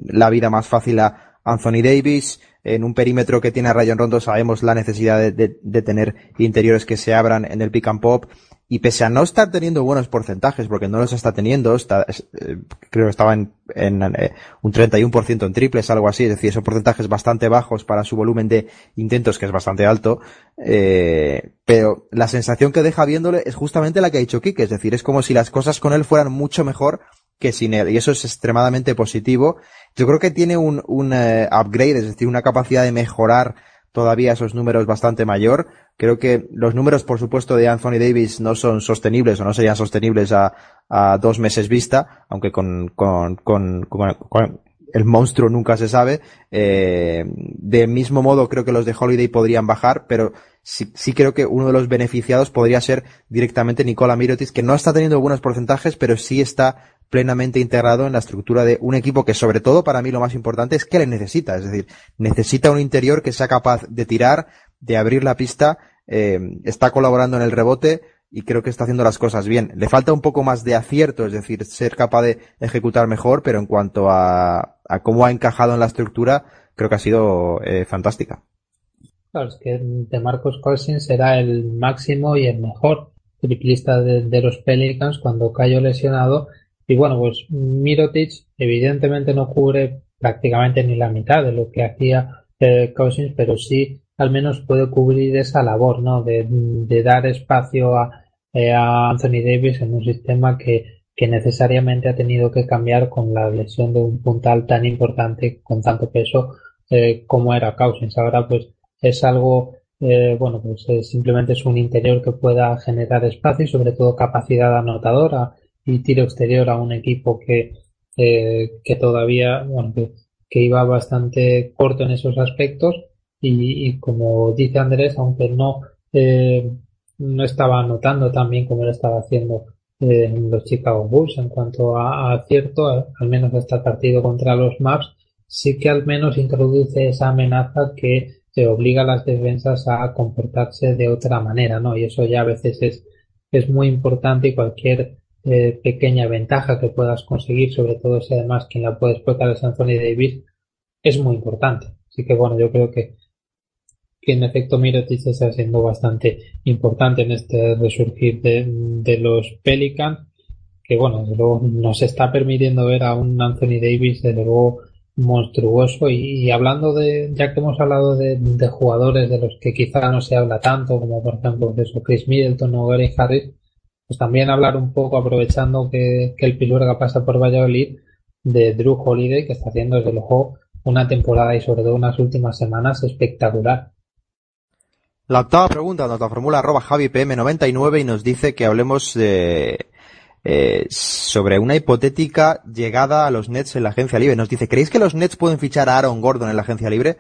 la vida más fácil a Anthony Davis. En un perímetro que tiene a Rayon Rondo sabemos la necesidad de, de, tener interiores que se abran en el pick and pop y pese a no estar teniendo buenos porcentajes, porque no los está teniendo, eh, creo que estaba en, en eh, un 31% en triples, algo así, es decir, son porcentajes bastante bajos para su volumen de intentos, que es bastante alto, eh, pero la sensación que deja viéndole es justamente la que ha dicho Kike, es decir, es como si las cosas con él fueran mucho mejor que sin él, y eso es extremadamente positivo. Yo creo que tiene un, un upgrade, es decir, una capacidad de mejorar todavía esos números bastante mayor. Creo que los números, por supuesto, de Anthony Davis no son sostenibles o no serían sostenibles a, a dos meses vista, aunque con, con, con, con el monstruo nunca se sabe. Eh, de mismo modo, creo que los de Holiday podrían bajar, pero sí, sí creo que uno de los beneficiados podría ser directamente Nicola Mirotis, que no está teniendo buenos porcentajes, pero sí está plenamente integrado en la estructura de un equipo que sobre todo para mí lo más importante es que le necesita, es decir, necesita un interior que sea capaz de tirar, de abrir la pista, eh, está colaborando en el rebote y creo que está haciendo las cosas bien. Le falta un poco más de acierto, es decir, ser capaz de ejecutar mejor, pero en cuanto a, a cómo ha encajado en la estructura, creo que ha sido eh, fantástica. Claro, es que de Marcos Cousins será el máximo y el mejor triplista de, los Pelicans cuando cayó lesionado y bueno, pues Mirotic evidentemente no cubre prácticamente ni la mitad de lo que hacía eh, Cousins, pero sí al menos puede cubrir esa labor, ¿no? De, de dar espacio a, eh, a, Anthony Davis en un sistema que, que necesariamente ha tenido que cambiar con la lesión de un puntal tan importante con tanto peso eh, como era Cousins. Ahora pues es algo eh, bueno, pues simplemente es un interior que pueda generar espacio y sobre todo capacidad anotadora y tiro exterior a un equipo que, eh, que todavía, bueno, que, que, iba bastante corto en esos aspectos y, y como dice Andrés, aunque no, eh, no estaba anotando tan bien como lo estaba haciendo eh, los Chicago Bulls en cuanto a, acierto, al menos hasta el partido contra los Maps, sí que al menos introduce esa amenaza que se obliga a las defensas a comportarse de otra manera, ¿no? Y eso ya a veces es, es muy importante y cualquier eh, pequeña ventaja que puedas conseguir, sobre todo si además quien la puede explotar es Anthony Davis, es muy importante. Así que bueno, yo creo que, que en efecto Mirotic está siendo bastante importante en este resurgir de, de los Pelicans, que bueno, desde luego nos está permitiendo ver a un Anthony Davis, desde luego monstruoso y, hablando de, ya que hemos hablado de, jugadores de los que quizá no se habla tanto, como por ejemplo de eso, Chris Middleton o Gary Harris, pues también hablar un poco, aprovechando que, el Pilurga pasa por Valladolid, de Drew Holiday, que está haciendo desde luego una temporada y sobre todo unas últimas semanas espectacular. La octava pregunta nos la formula arroba JaviPM99 y nos dice que hablemos de, eh, sobre una hipotética llegada a los Nets en la agencia libre. Nos dice, ¿creéis que los Nets pueden fichar a Aaron Gordon en la agencia libre?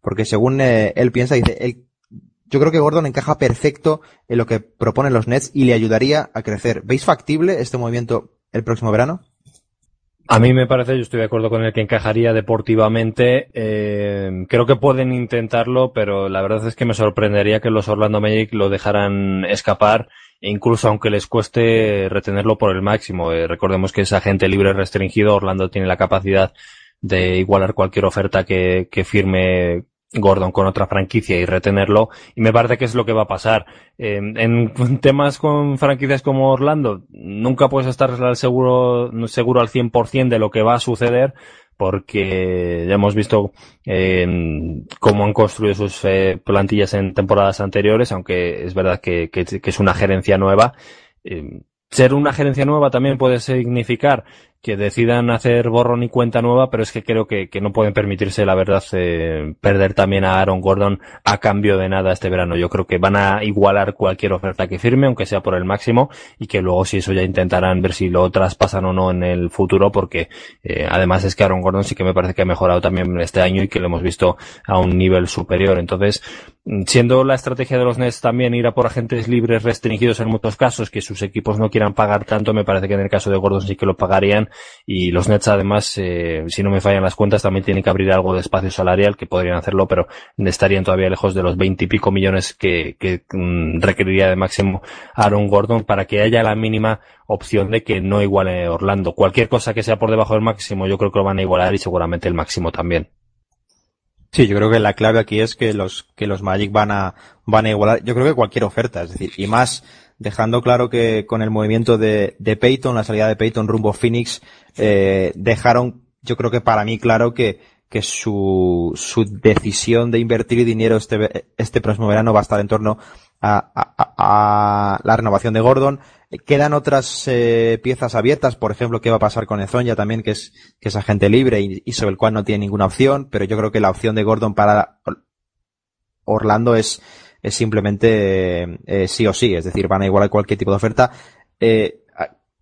Porque según eh, él piensa, dice, él yo creo que Gordon encaja perfecto en lo que proponen los Nets y le ayudaría a crecer. ¿Veis factible este movimiento el próximo verano? A mí me parece, yo estoy de acuerdo con el que encajaría deportivamente. Eh, creo que pueden intentarlo, pero la verdad es que me sorprendería que los Orlando Magic lo dejaran escapar, e incluso aunque les cueste retenerlo por el máximo. Eh, recordemos que es agente libre restringido, Orlando tiene la capacidad de igualar cualquier oferta que, que firme Gordon con otra franquicia y retenerlo y me parece que es lo que va a pasar. Eh, en temas con franquicias como Orlando nunca puedes estar seguro seguro al 100% de lo que va a suceder porque ya hemos visto eh, cómo han construido sus eh, plantillas en temporadas anteriores aunque es verdad que, es una gerencia nueva. Ser una gerencia nueva también puede significar que decidan hacer borrón y cuenta nueva, pero es que creo que, que no pueden permitirse, la verdad, eh, perder también a Aaron Gordon a cambio de nada este verano. Yo creo que van a igualar cualquier oferta que firme, aunque sea por el máximo, y que luego si eso ya intentarán ver si lo traspasan o no en el futuro, porque eh, además es que Aaron Gordon sí que me parece que ha mejorado también este año y que lo hemos visto a un nivel superior. Entonces, siendo la estrategia de los Nets también ir a por agentes libres restringidos en muchos casos, que sus equipos no quieran pagar tanto, me parece que en el caso de Gordon sí que lo pagarían y los Nets además, eh, si no me fallan las cuentas, también tienen que abrir algo de espacio salarial, que podrían hacerlo, pero estarían todavía lejos de los veinte y pico millones que, que mm, requeriría de máximo Aaron Gordon para que haya la mínima opción de que no iguale Orlando. Cualquier cosa que sea por debajo del máximo, yo creo que lo van a igualar y seguramente el máximo también. Sí, yo creo que la clave aquí es que los, que los Magic van a, van a igualar, yo creo que cualquier oferta, es decir, y más dejando claro que con el movimiento de, de Peyton, la salida de Peyton rumbo Phoenix, eh, dejaron, yo creo que para mí claro que, que su, su decisión de invertir dinero este, este próximo verano va a estar en torno a, a, a la renovación de Gordon. Quedan otras eh, piezas abiertas, por ejemplo, qué va a pasar con Ezonia también, que es, que es agente libre y, sobre el cual no tiene ninguna opción, pero yo creo que la opción de Gordon para Orlando es, es simplemente eh, sí o sí, es decir, van a igualar cualquier tipo de oferta. Eh,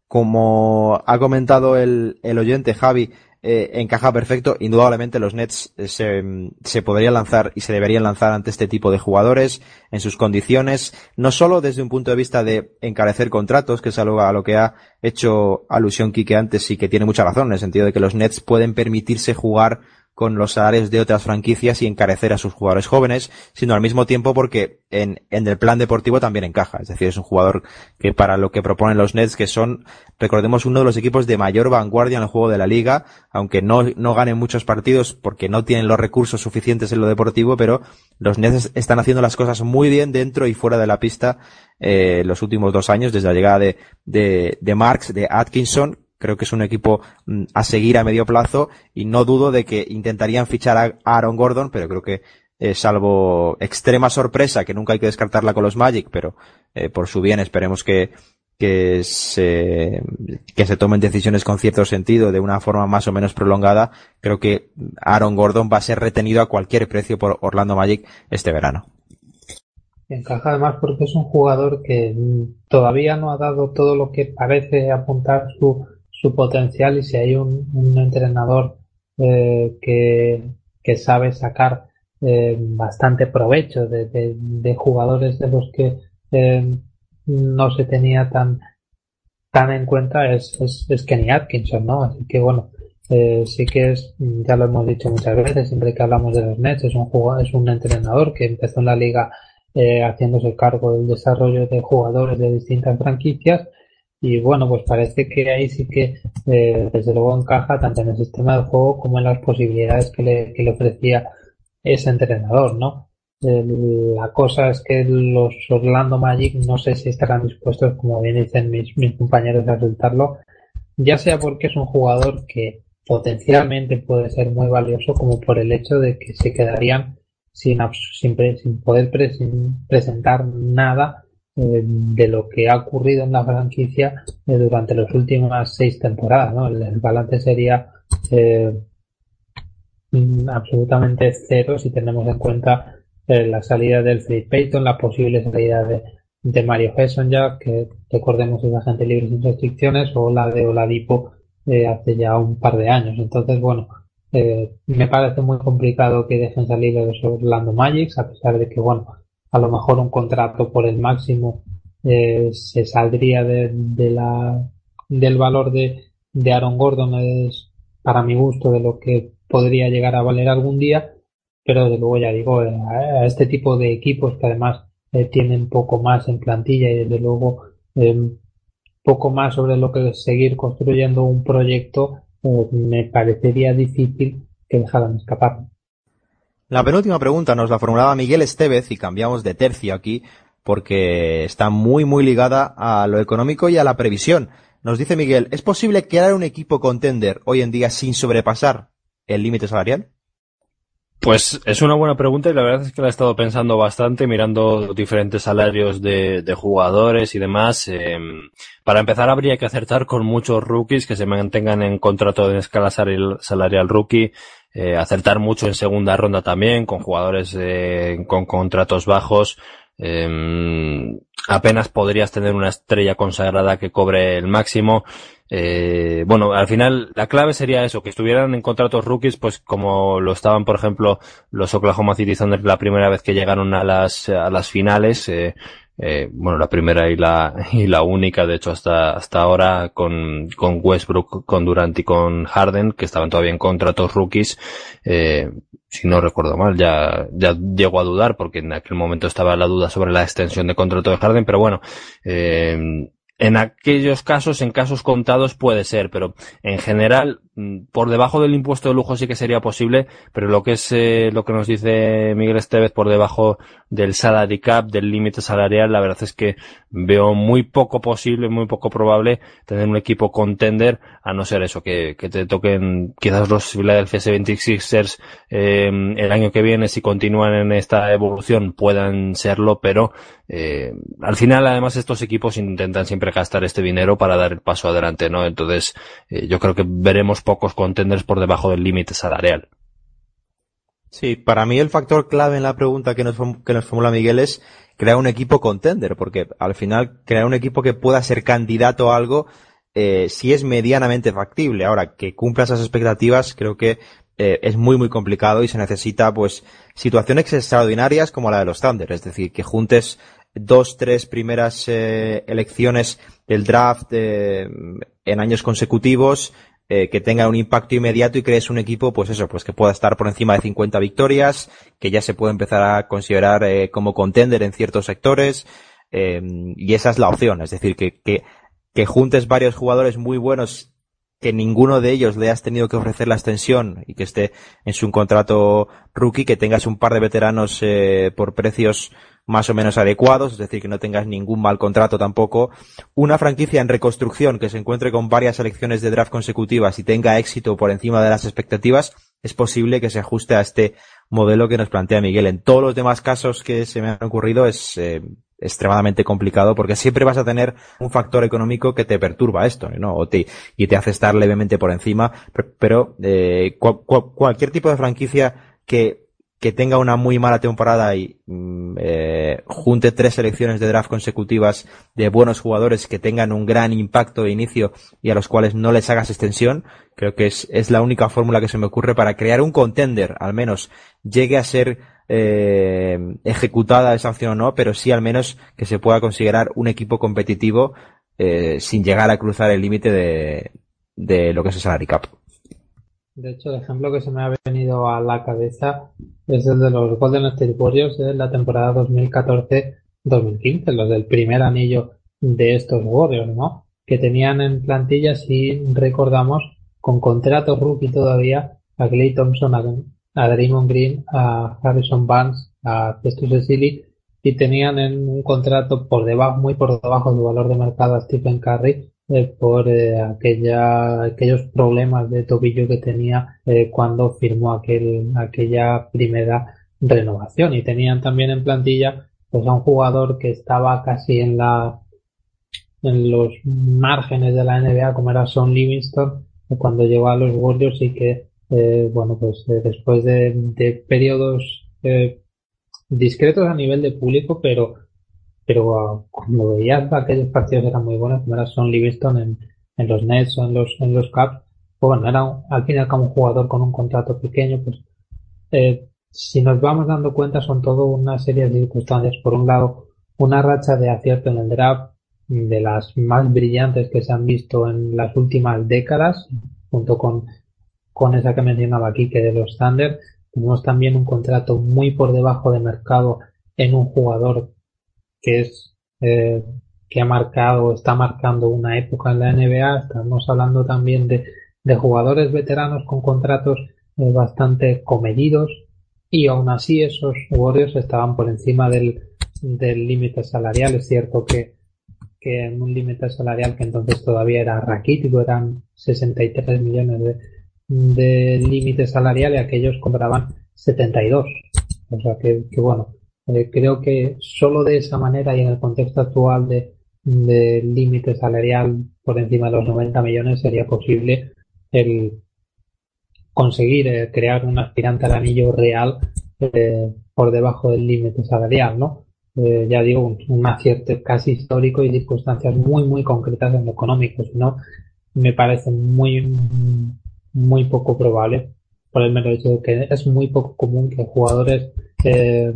como ha comentado el, el oyente Javi, eh, encaja perfecto. Indudablemente los Nets se, se podrían lanzar y se deberían lanzar ante este tipo de jugadores en sus condiciones, no solo desde un punto de vista de encarecer contratos, que es algo a lo que ha hecho alusión Quique antes y que tiene mucha razón, en el sentido de que los Nets pueden permitirse jugar con los salarios de otras franquicias y encarecer a sus jugadores jóvenes, sino al mismo tiempo porque en, en el plan deportivo también encaja. Es decir, es un jugador que para lo que proponen los Nets, que son, recordemos, uno de los equipos de mayor vanguardia en el juego de la liga, aunque no, no ganen muchos partidos porque no tienen los recursos suficientes en lo deportivo, pero los Nets están haciendo las cosas muy bien dentro y fuera de la pista eh, los últimos dos años, desde la llegada de, de, de Marks, de Atkinson, Creo que es un equipo mm, a seguir a medio plazo y no dudo de que intentarían fichar a Aaron Gordon, pero creo que eh, salvo extrema sorpresa, que nunca hay que descartarla con los Magic, pero eh, por su bien esperemos que, que se, que se tomen decisiones con cierto sentido de una forma más o menos prolongada, creo que Aaron Gordon va a ser retenido a cualquier precio por Orlando Magic este verano. Encaja además porque es un jugador que todavía no ha dado todo lo que parece apuntar su, su potencial y si hay un, entrenador eh, que, que, sabe sacar eh, bastante provecho de, de, jugadores de los que eh, no se tenía tan tan en cuenta es, es, Kenny Atkinson, ¿no? Así que bueno, sí que es, ya lo hemos dicho muchas veces, siempre que hablamos de los Nets, es un jugador, es un entrenador que empezó en la liga haciéndose cargo del desarrollo de jugadores de distintas franquicias y bueno, pues parece que ahí sí que eh, desde luego encaja tanto en el sistema de juego como en las posibilidades que le, que le ofrecía ese entrenador, ¿no? la cosa es que los Orlando Magic no sé si estarán dispuestos, como bien dicen mis, compañeros, a soltarlo, ya sea porque es un jugador que potencialmente puede ser muy valioso, como por el hecho de que se quedarían sin, sin, sin poder presentar nada eh, de lo que ha ocurrido en la franquicia eh, durante las últimas seis temporadas. ¿no? El, balance sería eh, mm, absolutamente cero si tenemos en cuenta la salida del Free Payton, la posible salida de, de Mario Hesson ya, que recordemos es agente libre sin restricciones, o la de Oladipo hace ya un par de años. Entonces, bueno, me parece muy complicado que dejen salir los Orlando Magic, a pesar de que, bueno, a lo mejor un contrato por el máximo eh, se saldría de, de, la del valor de, de Aaron Gordon es para mi gusto de lo que podría llegar a valer algún día pero de luego ya digo eh, a este tipo de equipos que además eh, tienen poco más en plantilla y desde luego eh, poco más sobre lo que seguir construyendo un proyecto eh, me parecería difícil que dejaran escapar. La penúltima pregunta nos la formulaba Miguel Estevez y cambiamos de tercio aquí porque está muy muy ligada a lo económico y a la previsión. Nos dice Miguel, ¿es posible crear un equipo contender hoy en día sin sobrepasar el límite salarial? Pues es una buena pregunta y la verdad es que la he estado pensando bastante, mirando diferentes salarios de, jugadores y demás. Eh, para empezar habría que acertar con muchos rookies que se mantengan en contrato de escala salarial rookie eh, acertar mucho en segunda ronda también, con jugadores eh, con contratos bajos. Eh, apenas podrías tener una estrella consagrada que cobre el máximo. Eh, bueno, al final la clave sería eso, que estuvieran en contratos rookies, pues como lo estaban, por ejemplo, los Oklahoma City Thunder la primera vez que llegaron a las, a las finales, eh, eh, bueno, la primera y la, y la única, de hecho, hasta, hasta ahora con, con Westbrook, con Durant y con Harden, que estaban todavía en contratos rookies, eh, si no recuerdo mal, ya, ya llego a dudar, porque en aquel momento estaba la duda sobre la extensión de contrato de Harden, pero bueno, eh, en aquellos casos, en casos contados puede ser, pero en general, mm, por debajo del impuesto de lujo sí que sería posible, pero lo que es eh, lo que nos dice Miguel Estevez por debajo del salary cap, del límite salarial, la verdad es que veo muy poco posible, muy poco probable tener un equipo contender, a no ser eso, que, que te toquen quizás los Philadelphia 76ers eh, el año que viene, si continúan en esta evolución, puedan serlo, pero eh, al final además estos equipos intentan siempre gastar este dinero para dar el paso adelante, ¿no? Entonces eh, yo creo que veremos pocos contenders por debajo del límite salarial. Sí, para mí el factor clave en la pregunta que nos, que nos formula Miguel es crear un equipo contender, porque al final crear un equipo que pueda ser candidato a algo eh, si es medianamente factible. Ahora, que cumpla esas expectativas, creo que eh, es muy muy complicado y se necesita pues situaciones extraordinarias como la de los Thunder, es decir, que juntes dos, tres primeras eh, elecciones del draft eh, en años consecutivos eh, que tengan un impacto inmediato y crees un equipo, pues eso, pues que pueda estar por encima de 50 victorias, que ya se puede empezar a considerar eh, como contender en ciertos sectores, eh, y esa es la opción, es decir, que, que, que juntes varios jugadores muy buenos que ninguno de ellos le has tenido que ofrecer la extensión y que esté en su contrato rookie, que tengas un par de veteranos eh, por precios más o menos adecuados, es decir, que no tengas ningún mal contrato tampoco. Una franquicia en reconstrucción que se encuentre con varias selecciones de draft consecutivas y tenga éxito por encima de las expectativas, es posible que se ajuste a este modelo que nos plantea Miguel. En todos los demás casos que se me han ocurrido es eh, extremadamente complicado porque siempre vas a tener un factor económico que te perturba esto, ¿no? O te, y te hace estar levemente por encima, pero eh, cual, cual, cualquier tipo de franquicia que que tenga una muy mala temporada y mm, eh, junte tres selecciones de draft consecutivas de buenos jugadores que tengan un gran impacto de inicio y a los cuales no les hagas extensión, creo que es, es la única fórmula que se me ocurre para crear un contender, al menos llegue a ser eh, ejecutada esa opción o no, pero sí al menos que se pueda considerar un equipo competitivo eh, sin llegar a cruzar el límite de, de lo que es el salary cap. De hecho, el ejemplo que se me ha venido a la cabeza es el de los Golden State Warriors de la temporada 2014-2015, los del primer anillo de estos Warriors, ¿no? Que tenían en plantilla, si recordamos, con contrato rookie todavía, a Clay Thompson, a, a Draymond Green, a Harrison Barnes, a Festus Cecily, y tenían en un contrato por debajo, muy por debajo del valor de mercado a Stephen Curry, eh, por eh, aquella, aquellos problemas de tobillo que tenía eh, cuando firmó aquel, aquella primera renovación. Y tenían también en plantilla pues a un jugador que estaba casi en la en los márgenes de la NBA como era Son Livingston cuando llegó a los Warriors y que bueno pues después de, de periodos discretos a nivel de público pero pero cuando veías aquellos partidos eran muy buenos, como era Son Livingston en, los Nets o en los, en los Caps, pues bueno, era al final como un jugador con un contrato pequeño, pues eh, si nos vamos dando cuenta son todo una serie de circunstancias. Por un lado, una racha de acierto en el draft de las más brillantes que se han visto en las últimas décadas, junto con, con esa que mencionaba aquí, que de los Thunder. Tenemos también un contrato muy por debajo de mercado en un jugador que es eh, que ha marcado, está marcando una época en la NBA. Estamos hablando también de, de jugadores veteranos con contratos eh, bastante comedidos y aún así esos Warriors estaban por encima del del límite salarial. Es cierto que, que en un límite salarial que entonces todavía era raquítico, eran 63 millones de, de límite salarial y aquellos cobraban 72. O sea que, que bueno, eh, creo que solo de esa manera y en el contexto actual de, de límite salarial por encima de los 90 millones sería posible el conseguir eh, crear un aspirante al anillo real eh, por debajo del límite salarial, ¿no? Eh, ya digo, un, un, acierto casi histórico y circunstancias muy, muy concretas en lo económico, si no, me parece muy, muy poco probable por el mero hecho de que es muy poco común que jugadores eh,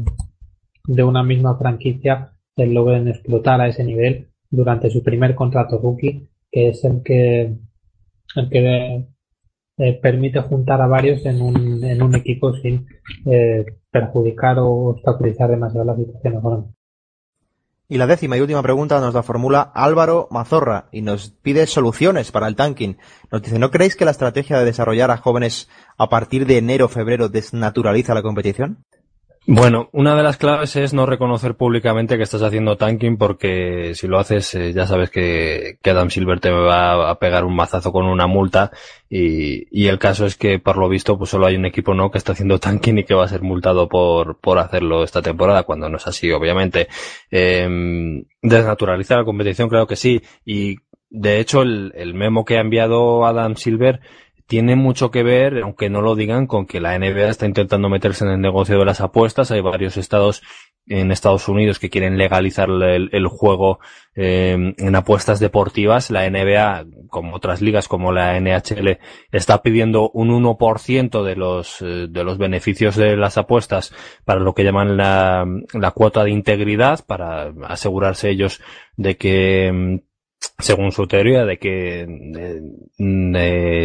de una misma franquicia se logren explotar a ese nivel durante su primer contrato rookie, que es el que, el que eh, permite juntar a varios en un, en un equipo sin eh, perjudicar o obstaculizar demasiado la situación económica. Y la décima y última pregunta nos la formula Álvaro Mazorra y nos pide soluciones para el tanking. Nos dice, ¿no creéis que la estrategia de desarrollar a jóvenes a partir de enero o febrero desnaturaliza la competición? Bueno, una de las claves es no reconocer públicamente que estás haciendo tanking porque si lo haces eh, ya sabes que, que, Adam Silver te va a pegar un mazazo con una multa. Y, y, el caso es que por lo visto pues solo hay un equipo no que está haciendo tanking y que va a ser multado por, por hacerlo esta temporada cuando no es así obviamente. Eh, desnaturalizar la competición creo que sí. Y de hecho el, el memo que ha enviado Adam Silver tiene mucho que ver, aunque no lo digan, con que la NBA está intentando meterse en el negocio de las apuestas. Hay varios estados en Estados Unidos que quieren legalizar el, juego eh, en apuestas deportivas, la NBA, como otras ligas como la NHL, está pidiendo un 1% de los, eh, de los beneficios de las apuestas para lo que llaman la, cuota de integridad, para asegurarse ellos de que mm, según su teoría, de que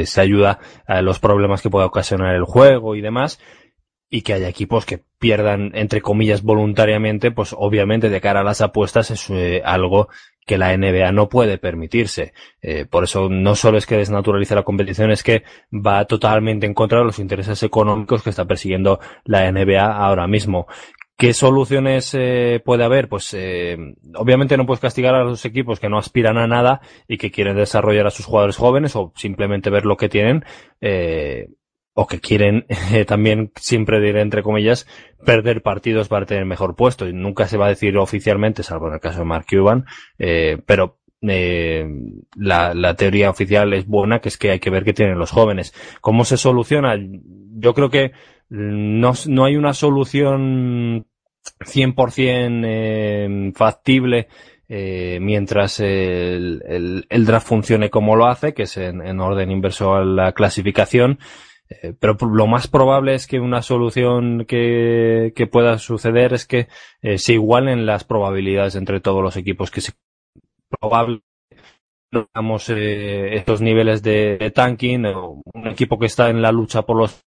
se ayuda a los problemas que pueda ocasionar el juego y demás, y que haya equipos que pierdan, entre comillas, voluntariamente, pues obviamente de cara a las apuestas es eh, algo que la NBA no puede permitirse. Eh, por eso no solo es que desnaturalice la competición, es que va totalmente en contra de los intereses económicos que está persiguiendo la NBA ahora mismo. ¿Qué soluciones eh, puede haber? Pues obviamente no puedes castigar a los equipos que no aspiran a nada y que quieren desarrollar a sus jugadores jóvenes o simplemente ver lo que tienen o que quieren eh, también, siempre diré entre comillas, perder partidos para tener mejor puesto. Y nunca se va a decir oficialmente, salvo en el caso de Mark Cuban, eh, pero eh, la, la, teoría oficial es buena, que es que hay que ver qué tienen los jóvenes. ¿Cómo se soluciona? Yo creo que no, no hay una solución 100% eh, factible eh, mientras el, el, draft funcione como lo hace, que es en, en orden inverso a la clasificación, eh, pero lo más probable es que una solución que, que pueda suceder es que eh, se igualen las probabilidades entre todos los equipos, que se probable eh, estos niveles de, de tanking, un equipo que está en la lucha por los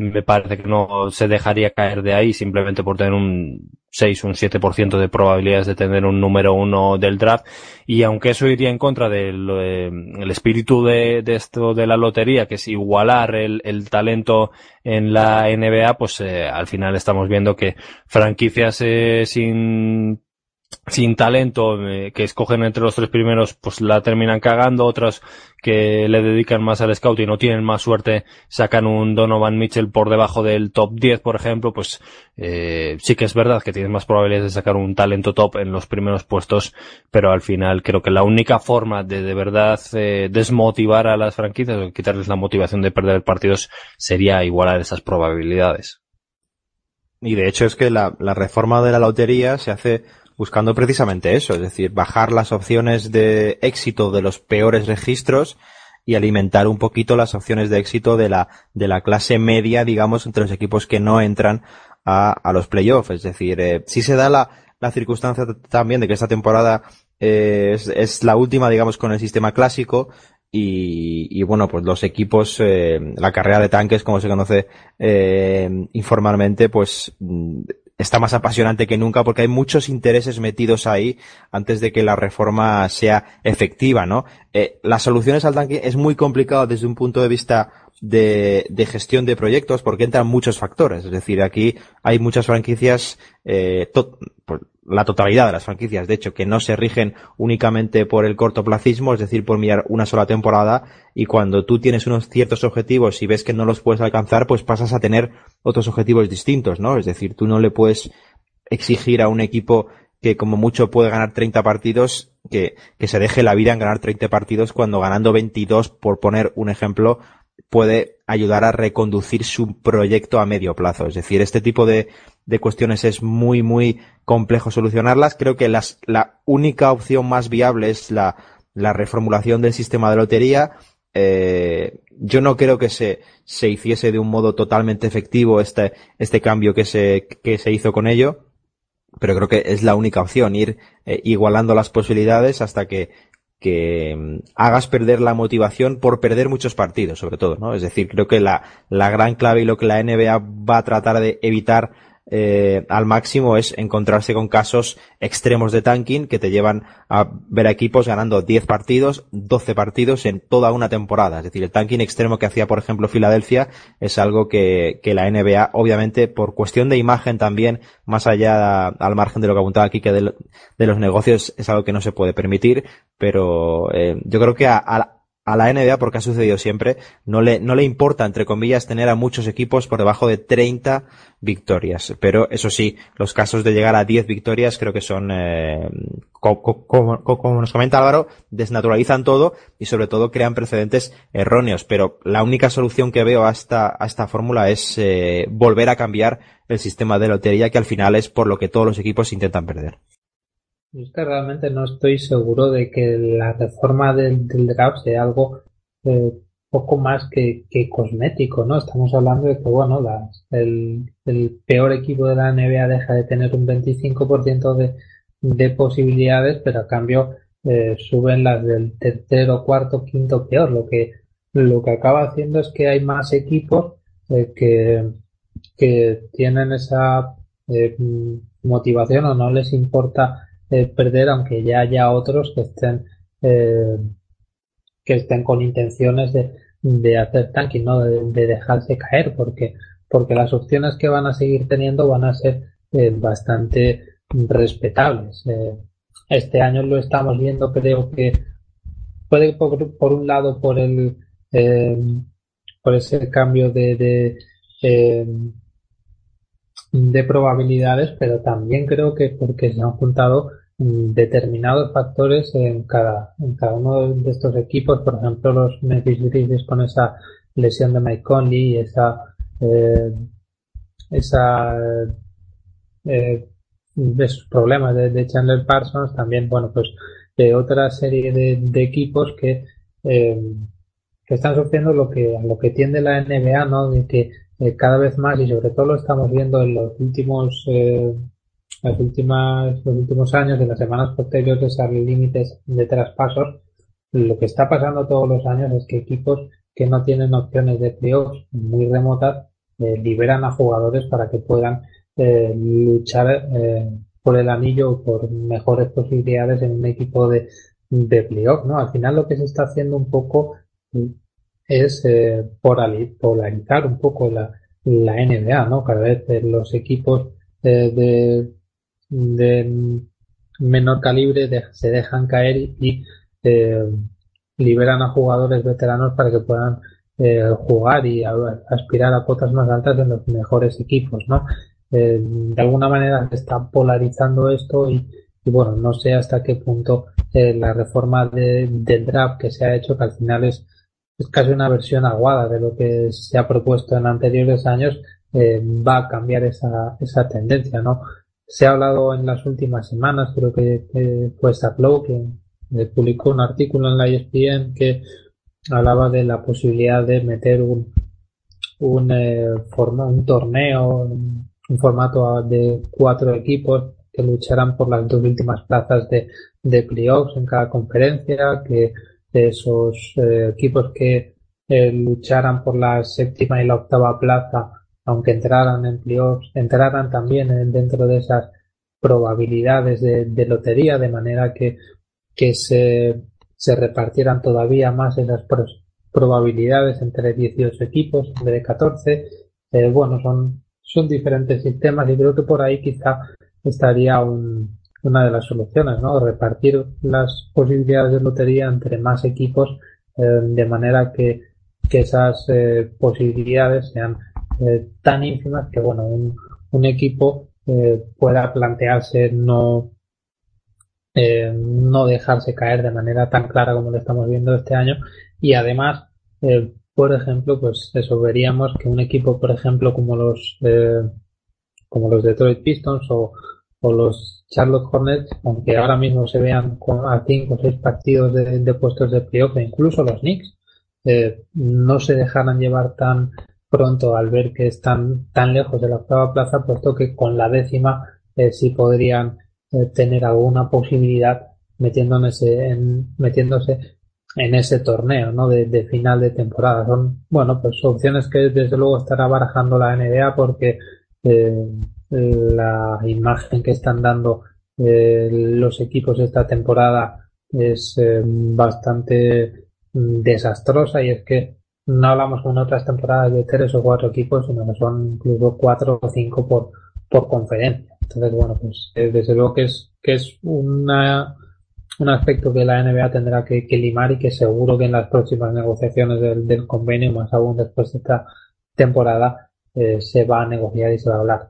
me parece que no se dejaría caer de ahí simplemente por tener un 6, un 7% de probabilidades de tener un número uno del draft. Y aunque eso iría en contra del el espíritu de, de, esto de la lotería, que es igualar el, el talento en la NBA, pues eh, al final estamos viendo que franquicias eh, sin sin talento eh, que escogen entre los tres primeros pues la terminan cagando. Otras que le dedican más al scout y no tienen más suerte sacan un Donovan Mitchell por debajo del top 10 por ejemplo. Pues eh, sí que es verdad que tienes más probabilidades de sacar un talento top en los primeros puestos pero al final creo que la única forma de de verdad eh, desmotivar a las franquicias o quitarles la motivación de perder partidos sería igualar esas probabilidades. Y de hecho es que la, la reforma de la lotería se hace buscando precisamente eso, es decir, bajar las opciones de éxito de los peores registros y alimentar un poquito las opciones de éxito de la, de la clase media, digamos, entre los equipos que no entran a, a los playoffs. Es decir, eh, si se da la, la circunstancia también de que esta temporada eh, es, es, la última, digamos, con el sistema clásico, y, y, bueno, pues los equipos, eh, la carrera de tanques, como se conoce eh, informalmente, pues está más apasionante que nunca porque hay muchos intereses metidos ahí antes de que la reforma sea efectiva, ¿no? Eh, las soluciones al tanque es muy complicado desde un punto de vista de, de, gestión de proyectos porque entran muchos factores. Es decir, aquí hay muchas franquicias, eh, to la totalidad de las franquicias, de hecho, que no se rigen únicamente por el cortoplacismo, es decir, por mirar una sola temporada, y cuando tú tienes unos ciertos objetivos y ves que no los puedes alcanzar, pues pasas a tener otros objetivos distintos, ¿no? Es decir, tú no le puedes exigir a un equipo que como mucho puede ganar 30 partidos, que, que se deje la vida en ganar 30 partidos cuando ganando 22, por poner un ejemplo, puede ayudar a reconducir su proyecto a medio plazo. Es decir, este tipo de, de cuestiones es muy, muy complejo solucionarlas. Creo que las, la única opción más viable es la, la reformulación del sistema de lotería. Eh, yo no creo que se, se hiciese de un modo totalmente efectivo este, este cambio que se, que se hizo con ello, pero creo que es la única opción, ir eh, igualando las posibilidades hasta que que mm, hagas perder la motivación por perder muchos partidos, sobre todo, ¿no? Es decir, creo que la, la gran clave y lo que la NBA va a tratar de evitar eh, al máximo es encontrarse con casos extremos de tanking que te llevan a ver a equipos ganando 10 partidos, 12 partidos en toda una temporada. Es decir, el tanking extremo que hacía, por ejemplo, Filadelfia es algo que, que la NBA, obviamente, por cuestión de imagen también, más allá al margen de lo que apuntaba aquí que de, de los negocios, es algo que no se puede permitir, pero eh, yo creo que a, a a la NBA, porque ha sucedido siempre, no le, no le importa, entre comillas, tener a muchos equipos por debajo de 30 victorias. Pero eso sí, los casos de llegar a 10 victorias creo que son, eh, como, nos comenta Álvaro, desnaturalizan todo y sobre todo crean precedentes erróneos. Pero la única solución que veo a esta, a esta fórmula es eh, volver a cambiar el sistema de lotería, que al final es por lo que todos los equipos intentan perder. Es que realmente no estoy seguro de que la reforma del, draft sea algo eh, poco más que, cosmético, ¿no? Estamos hablando de que, bueno, el, peor equipo de la NBA deja de tener un 25% de, de posibilidades, pero a cambio eh, suben las del tercero, cuarto, quinto peor. Lo que, lo que acaba haciendo es que hay más equipos eh, que, que tienen esa motivación o no les importa perder, aunque ya haya otros que estén eh, que estén con intenciones de, de hacer tanking, ¿no? De, dejarse caer, porque, porque las opciones que van a seguir teniendo van a ser eh, bastante respetables. Eh, este año lo estamos viendo, creo que puede por, un lado por el por ese cambio de, de de probabilidades, pero también creo que porque se han juntado determinados factores en cada, en cada uno de estos equipos, por ejemplo los Memphis Grizzlies con esa lesión de Mike Conley y esa eh, esa eh, esos problemas de, Chandler Parsons. También bueno pues de otra serie de, equipos que eh, que están sufriendo lo que a lo que tiende la NBA no de que eh, cada vez más y sobre todo lo estamos viendo en los últimos eh, las últimas los últimos años en las semanas posteriores a los límites de traspasos lo que está pasando todos los años es que equipos que no tienen opciones de playoffs muy remotas eh, liberan a jugadores para que puedan luchar por el anillo o por mejores posibilidades en un equipo de, de playoff, ¿no? Al final lo que se está haciendo un poco es eh, polarizar un poco la, la NBA, ¿no? Cada vez eh, los equipos eh, de, de menor calibre se dejan caer y, eh, liberan a jugadores veteranos para que puedan jugar y aspirar a cuotas más altas en los mejores equipos, ¿no? de alguna manera se está polarizando esto y, y bueno, no sé hasta qué punto la reforma de, del draft que se ha hecho, que al final es es casi una versión aguada de lo que se ha propuesto en anteriores años, eh, va a cambiar esa, esa tendencia, ¿no? Se ha hablado en las últimas semanas, creo que, fue Lowe que eh, publicó un artículo en la ESPN que hablaba de la posibilidad de meter un, un, eh, un torneo, un formato de cuatro equipos que lucharán por las dos últimas plazas de, de playoffs en cada conferencia, que esos eh, equipos que eh, lucharan por la séptima y la octava plaza, aunque entraran en playoffs, entraran también dentro de esas probabilidades de, lotería, de manera que, que se, se repartieran todavía más esas probabilidades entre 18 equipos, en vez de 14. Eh, bueno, son, son diferentes sistemas y creo que por ahí quizá estaría un, una de las soluciones, ¿no? Repartir las posibilidades de lotería entre más equipos eh, de manera que, que esas eh, posibilidades sean eh, tan ínfimas que, bueno, un, un equipo pueda plantearse no no dejarse caer de manera tan clara como lo estamos viendo este año. Y además por ejemplo pues eso veríamos que un equipo por ejemplo como los como los Detroit Pistons o, o los Charlotte Hornets, aunque ahora mismo se vean a cinco o seis partidos de, puestos de playoff, e incluso los Knicks, eh, no se dejarán llevar tan pronto al ver que están tan lejos de la octava plaza, puesto que con la décima eh, sí podrían eh, tener alguna posibilidad metiéndose en, metiéndose en ese torneo ¿no? de, final de temporada. Son, bueno, pues opciones que desde luego estará barajando la NBA porque eh, la imagen que están dando eh, los equipos esta temporada es bastante mm, desastrosa y es que no hablamos en otras temporadas de tres o cuatro equipos, sino que son incluso cuatro o cinco por, por conferencia. Entonces, bueno, pues eh, desde luego que es, que es una, un aspecto que la NBA tendrá que, limar y que seguro que en las próximas negociaciones del, convenio, más aún después de esta temporada, eh, se va a negociar y se va a hablar.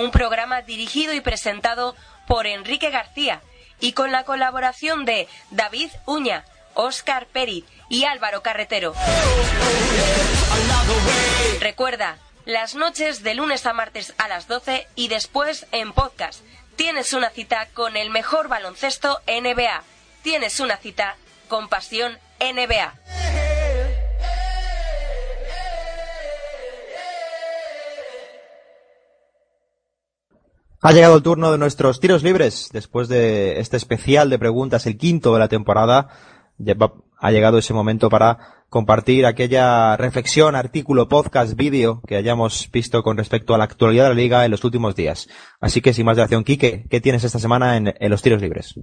Un programa dirigido y presentado por Enrique García y con la colaboración de David Uña, Óscar Peri y Álvaro Carretero. Recuerda, las noches de lunes a martes a las 12 y después en podcast. Tienes una cita con el mejor baloncesto NBA. Tienes una cita con pasión NBA. Ha llegado el turno de nuestros tiros libres. Después de este especial de preguntas, el quinto de la temporada, ha llegado ese momento para compartir aquella reflexión, artículo, podcast, vídeo que hayamos visto con respecto a la actualidad de la liga en los últimos días. Así que sin más dilación, Quique, ¿qué tienes esta semana en los tiros libres?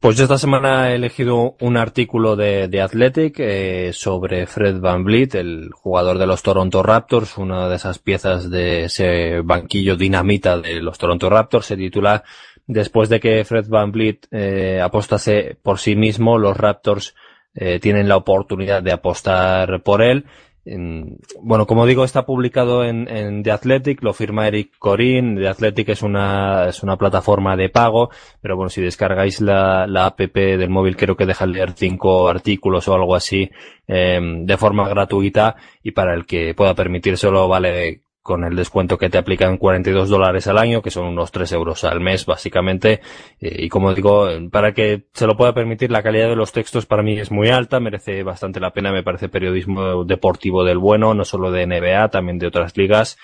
Pues yo esta semana he elegido un artículo de, de Athletic eh, sobre Fred Van Vliet, el jugador de los Toronto Raptors, una de esas piezas de ese banquillo dinamita de los Toronto Raptors. Se titula Después de que Fred Van Vliet eh, apostase por sí mismo, los Raptors eh, tienen la oportunidad de apostar por él bueno, como digo, está publicado en, en, The Athletic, lo firma Eric Corin. The Athletic es una, es una plataforma de pago, pero bueno, si descargáis la, la app del móvil, creo que deja leer cinco artículos o algo así, eh, de forma gratuita y para el que pueda permitírselo vale con el descuento que te aplican 42 dólares al año, que son unos 3 euros al mes, básicamente. Eh, y como digo, para que se lo pueda permitir, la calidad de los textos para mí es muy alta, merece bastante la pena, me parece periodismo deportivo del bueno, no solo de NBA, también de otras ligas.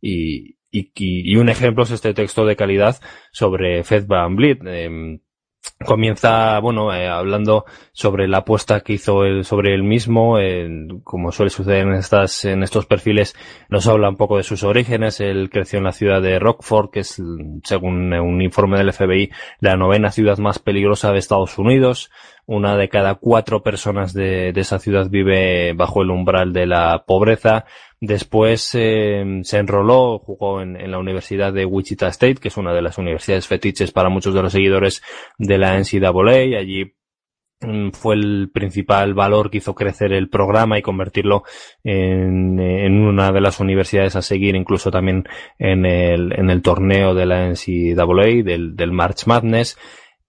Y, y, y un ejemplo es este texto de calidad sobre Fed em, comienza, bueno, eh, hablando sobre la apuesta que hizo él sobre él mismo, como suele suceder en estas, en estos perfiles, nos habla un poco de sus orígenes. Él creció en la ciudad de Rockford, que es, según un informe del FBI, la novena ciudad más peligrosa de Estados Unidos. Una de cada cuatro personas de esa ciudad vive bajo el umbral de la pobreza. Después eh, se enroló, jugó en, la Universidad de Wichita State, que es una de las universidades fetiches para muchos de los seguidores de la NCAA. Allí mm, fue el principal valor que hizo crecer el programa y convertirlo en, una de las universidades a seguir, incluso también en el, en el torneo de la NCAA, del, del March Madness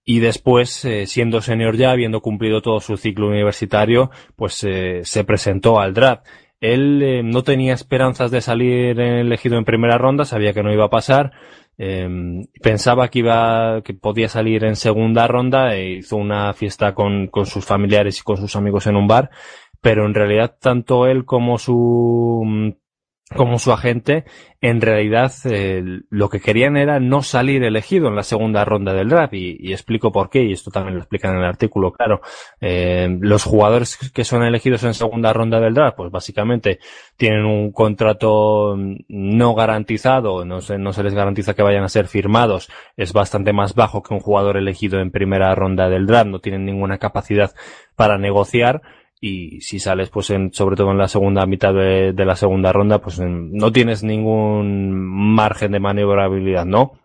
y después, eh, siendo senior ya, habiendo cumplido todo su ciclo universitario, pues eh, se presentó al draft. Él eh, no tenía esperanzas de salir elegido en primera ronda, sabía que no iba a pasar. Em, pensaba que iba, que podía salir en segunda ronda e hizo una fiesta con, con sus familiares y con sus amigos en un bar. Pero en realidad tanto él como su como su agente, en realidad eh, lo que querían era no salir elegido en la segunda ronda del draft y, explico por qué y esto también lo explican en el artículo, claro. Eh, los jugadores que son elegidos en segunda ronda del draft, pues básicamente tienen un contrato no garantizado, no se, no se les garantiza que vayan a ser firmados, es bastante más bajo que un jugador elegido en primera ronda del draft, no tienen ninguna capacidad para negociar y si sales pues en, sobre todo en la segunda mitad de, la segunda ronda pues no tienes ningún margen de maniobrabilidad, ¿no?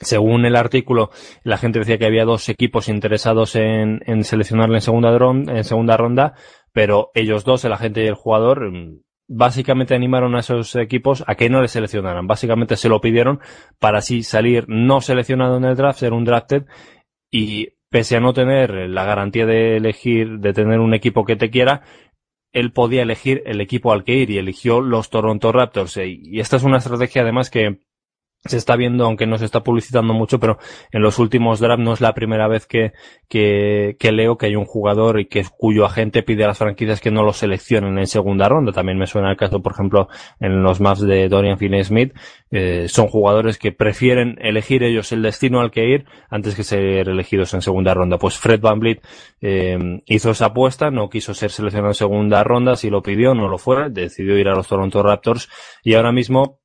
Según el artículo, la gente decía que había dos equipos interesados en, en seleccionarle en segunda, en segunda ronda, pero ellos dos, el agente y el jugador, básicamente animaron a esos equipos a que no le seleccionaran. Básicamente se lo pidieron para así salir no seleccionado en el draft, ser un drafted y pese a no tener la garantía de elegir, de tener un equipo que te quiera, él podía elegir el equipo al que ir y eligió los Toronto Raptors. Y esta es una estrategia además que se está viendo, aunque no se está publicitando mucho, pero en los últimos drafts no es la primera vez que, que, que, leo que hay un jugador y que cuyo agente pide a las franquicias que no lo seleccionen en segunda ronda. También me suena el caso, por ejemplo, en los maps de Dorian Finney-Smith. Eh, son jugadores que prefieren elegir ellos el destino al que ir antes que ser elegidos en segunda ronda. Pues Fred Van eh, hizo esa apuesta, no quiso ser seleccionado en segunda ronda, si lo pidió, no lo fue, decidió ir a los Toronto Raptors y ahora mismo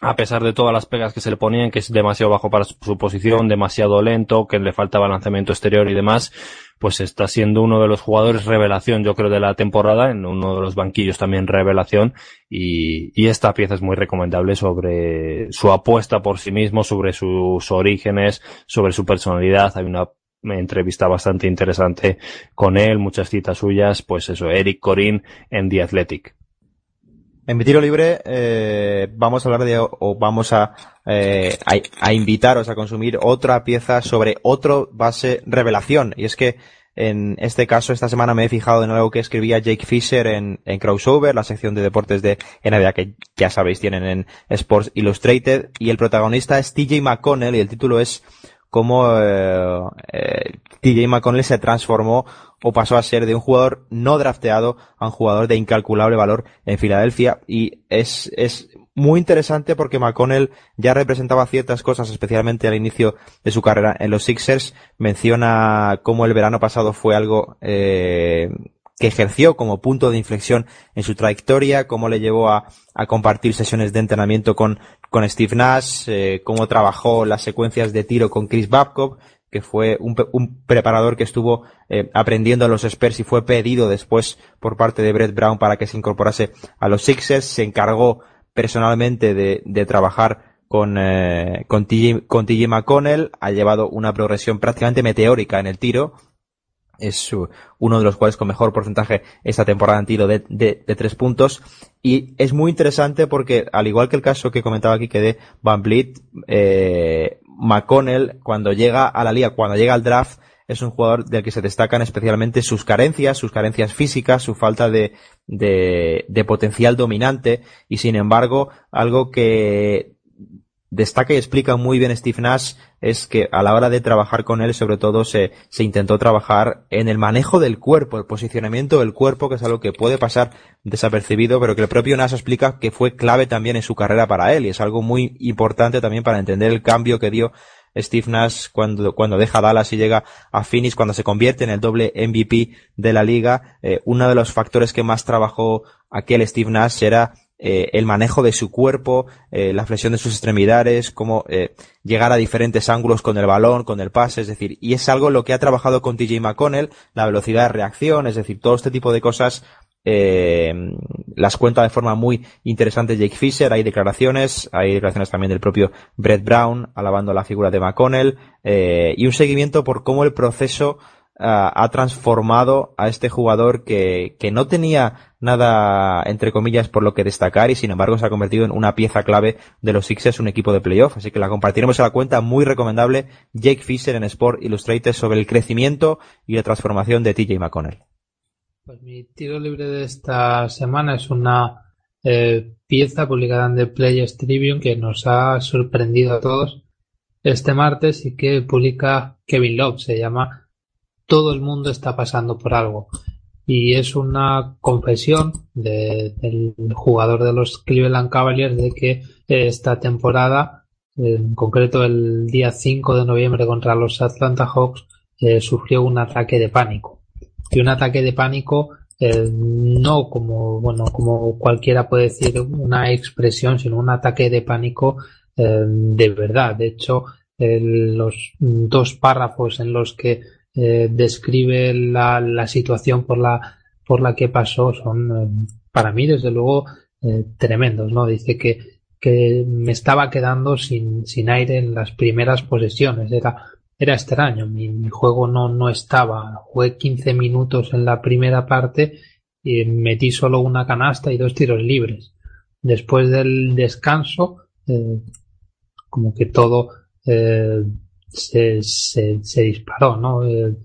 a pesar de todas las pegas que se le ponían, que es demasiado bajo para su posición, demasiado lento, que le faltaba lanzamiento exterior y demás, pues está siendo uno de los jugadores revelación, yo creo, de la temporada, en uno de los banquillos también revelación, y, y esta pieza es muy recomendable sobre su apuesta por sí mismo, sobre sus orígenes, sobre su personalidad. Hay una entrevista bastante interesante con él, muchas citas suyas, pues eso, Eric Corin en The Athletic. En mi tiro libre eh, vamos a hablar de, o vamos a, eh, a, invitaros a consumir otra pieza sobre otro base revelación. Y es que en este caso, esta semana me he fijado en algo que escribía Jake Fisher en, en Crossover, la sección de deportes de NBA que ya sabéis tienen en Sports Illustrated. Y el protagonista es TJ McConnell y el título es cómo eh, eh, TJ McConnell se transformó o pasó a ser de un jugador no drafteado a un jugador de incalculable valor en Filadelfia y es, es muy interesante porque McConnell ya representaba ciertas cosas, especialmente al inicio de su carrera en los Sixers. Menciona cómo el verano pasado fue algo eh, que ejerció como punto de inflexión en su trayectoria, cómo le llevó a, a compartir sesiones de entrenamiento con, con Steve Nash, eh, cómo trabajó las secuencias de tiro con Chris Babcock, que fue un, un preparador que estuvo eh, aprendiendo a los Spurs y fue pedido después por parte de Brett Brown para que se incorporase a los Sixers. Se encargó personalmente de, de trabajar con, eh, con, TJ, con TJ McConnell. Ha llevado una progresión prácticamente meteórica en el tiro. Es uno de los cuales con mejor porcentaje esta temporada en tiro de, de, de, tres puntos. Y es muy interesante porque, al igual que el caso que comentaba aquí que de Van Vliet, eh, McConnell, cuando llega a la liga, cuando llega al draft, es un jugador del que se destacan especialmente sus carencias, sus carencias físicas, su falta de, de, de potencial dominante y sin embargo algo que destaca y explica muy bien Steve Nash es que a la hora de trabajar con él sobre todo se, se intentó trabajar en el manejo del cuerpo, el posicionamiento del cuerpo, que es algo que puede pasar desapercibido, pero que el propio Nash explica que fue clave también en su carrera para él y es algo muy importante también para entender el cambio que dio Steve Nash cuando, cuando deja Dallas y llega a Phoenix, cuando se convierte en el doble MVP de la liga, eh, uno de los factores que más trabajó aquel Steve Nash era eh, el manejo de su cuerpo, eh, la flexión de sus extremidades, cómo eh, llegar a diferentes ángulos con el balón, con el pase, es decir, y es algo lo que ha trabajado con TJ McConnell, la velocidad de reacción, es decir, todo este tipo de cosas las cuenta de forma muy interesante Jake Fisher, hay declaraciones, hay declaraciones también del propio Brett Brown alabando la figura de McConnell y un seguimiento por cómo el proceso ha transformado a este jugador que, que no tenía nada, entre comillas, por lo que destacar y sin embargo se ha convertido en una pieza clave de los Sixers, un equipo de playoff. Así que la compartiremos a la cuenta, muy recomendable, Jake Fisher en Sport Illustrated sobre el crecimiento y la transformación de TJ McConnell. Pues mi tiro libre de esta semana es una eh, pieza publicada en The Players Tribune que nos ha sorprendido a todos este martes y que publica Kevin Love. Se llama todo el mundo está pasando por algo. Y es una confesión de, del jugador de los Cleveland Cavaliers de que esta temporada, en concreto el día 5 de noviembre contra los Atlanta Hawks, eh, sufrió un ataque de pánico. Y un ataque de pánico eh, no como, bueno, como cualquiera puede decir una expresión, sino un ataque de pánico eh, de verdad. De hecho, los dos párrafos en los que eh, describe la, la, situación por la, por la que pasó son, eh, para mí, desde luego, eh, tremendos, ¿no? Dice que, que me estaba quedando sin, sin aire en las primeras posesiones. Era, era extraño. Mi, mi juego no, no estaba. Jugué 15 minutos en la primera parte y metí solo una canasta y dos tiros libres. Después del descanso, como que todo se, se, disparó, ¿no? El,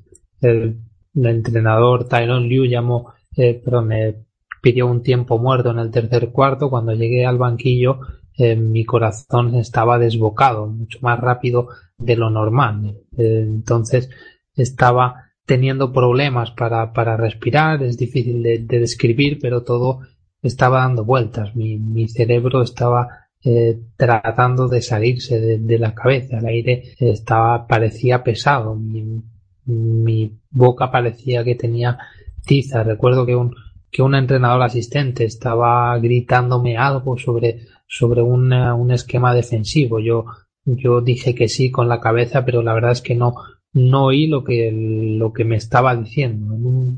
entrenador Tyron Liu llamó, eh, perdón, eh, pidió un tiempo muerto en el tercer cuarto. Cuando llegué al banquillo, eh, mi corazón estaba desbocado, mucho más rápido de lo normal. Eh, entonces estaba teniendo problemas para, para respirar, es difícil de, describir, pero todo estaba dando vueltas. Mi, mi cerebro estaba eh, tratando de salirse de, la cabeza. El aire estaba, parecía pesado. Mi, boca parecía que tenía tiza. Recuerdo que un, que un entrenador asistente estaba gritándome algo sobre, sobre un esquema defensivo. Yo, yo dije que sí con la cabeza, pero la verdad es que no, no oí lo que, lo que me estaba diciendo.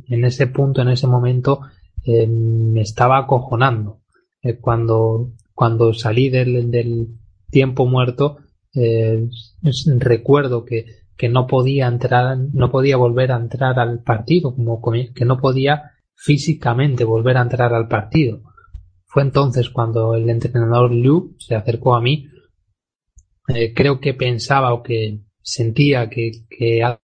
En, ese punto, en ese momento, eh, me estaba acojonando. Eh, cuando, cuando salí del, del tiempo muerto, eh, recuerdo que, que no podía entrar, no podía volver a entrar al partido, como que no podía físicamente volver a entrar al partido. Fue entonces cuando el entrenador Liu se acercó a mí. creo que pensaba o que sentía que, que a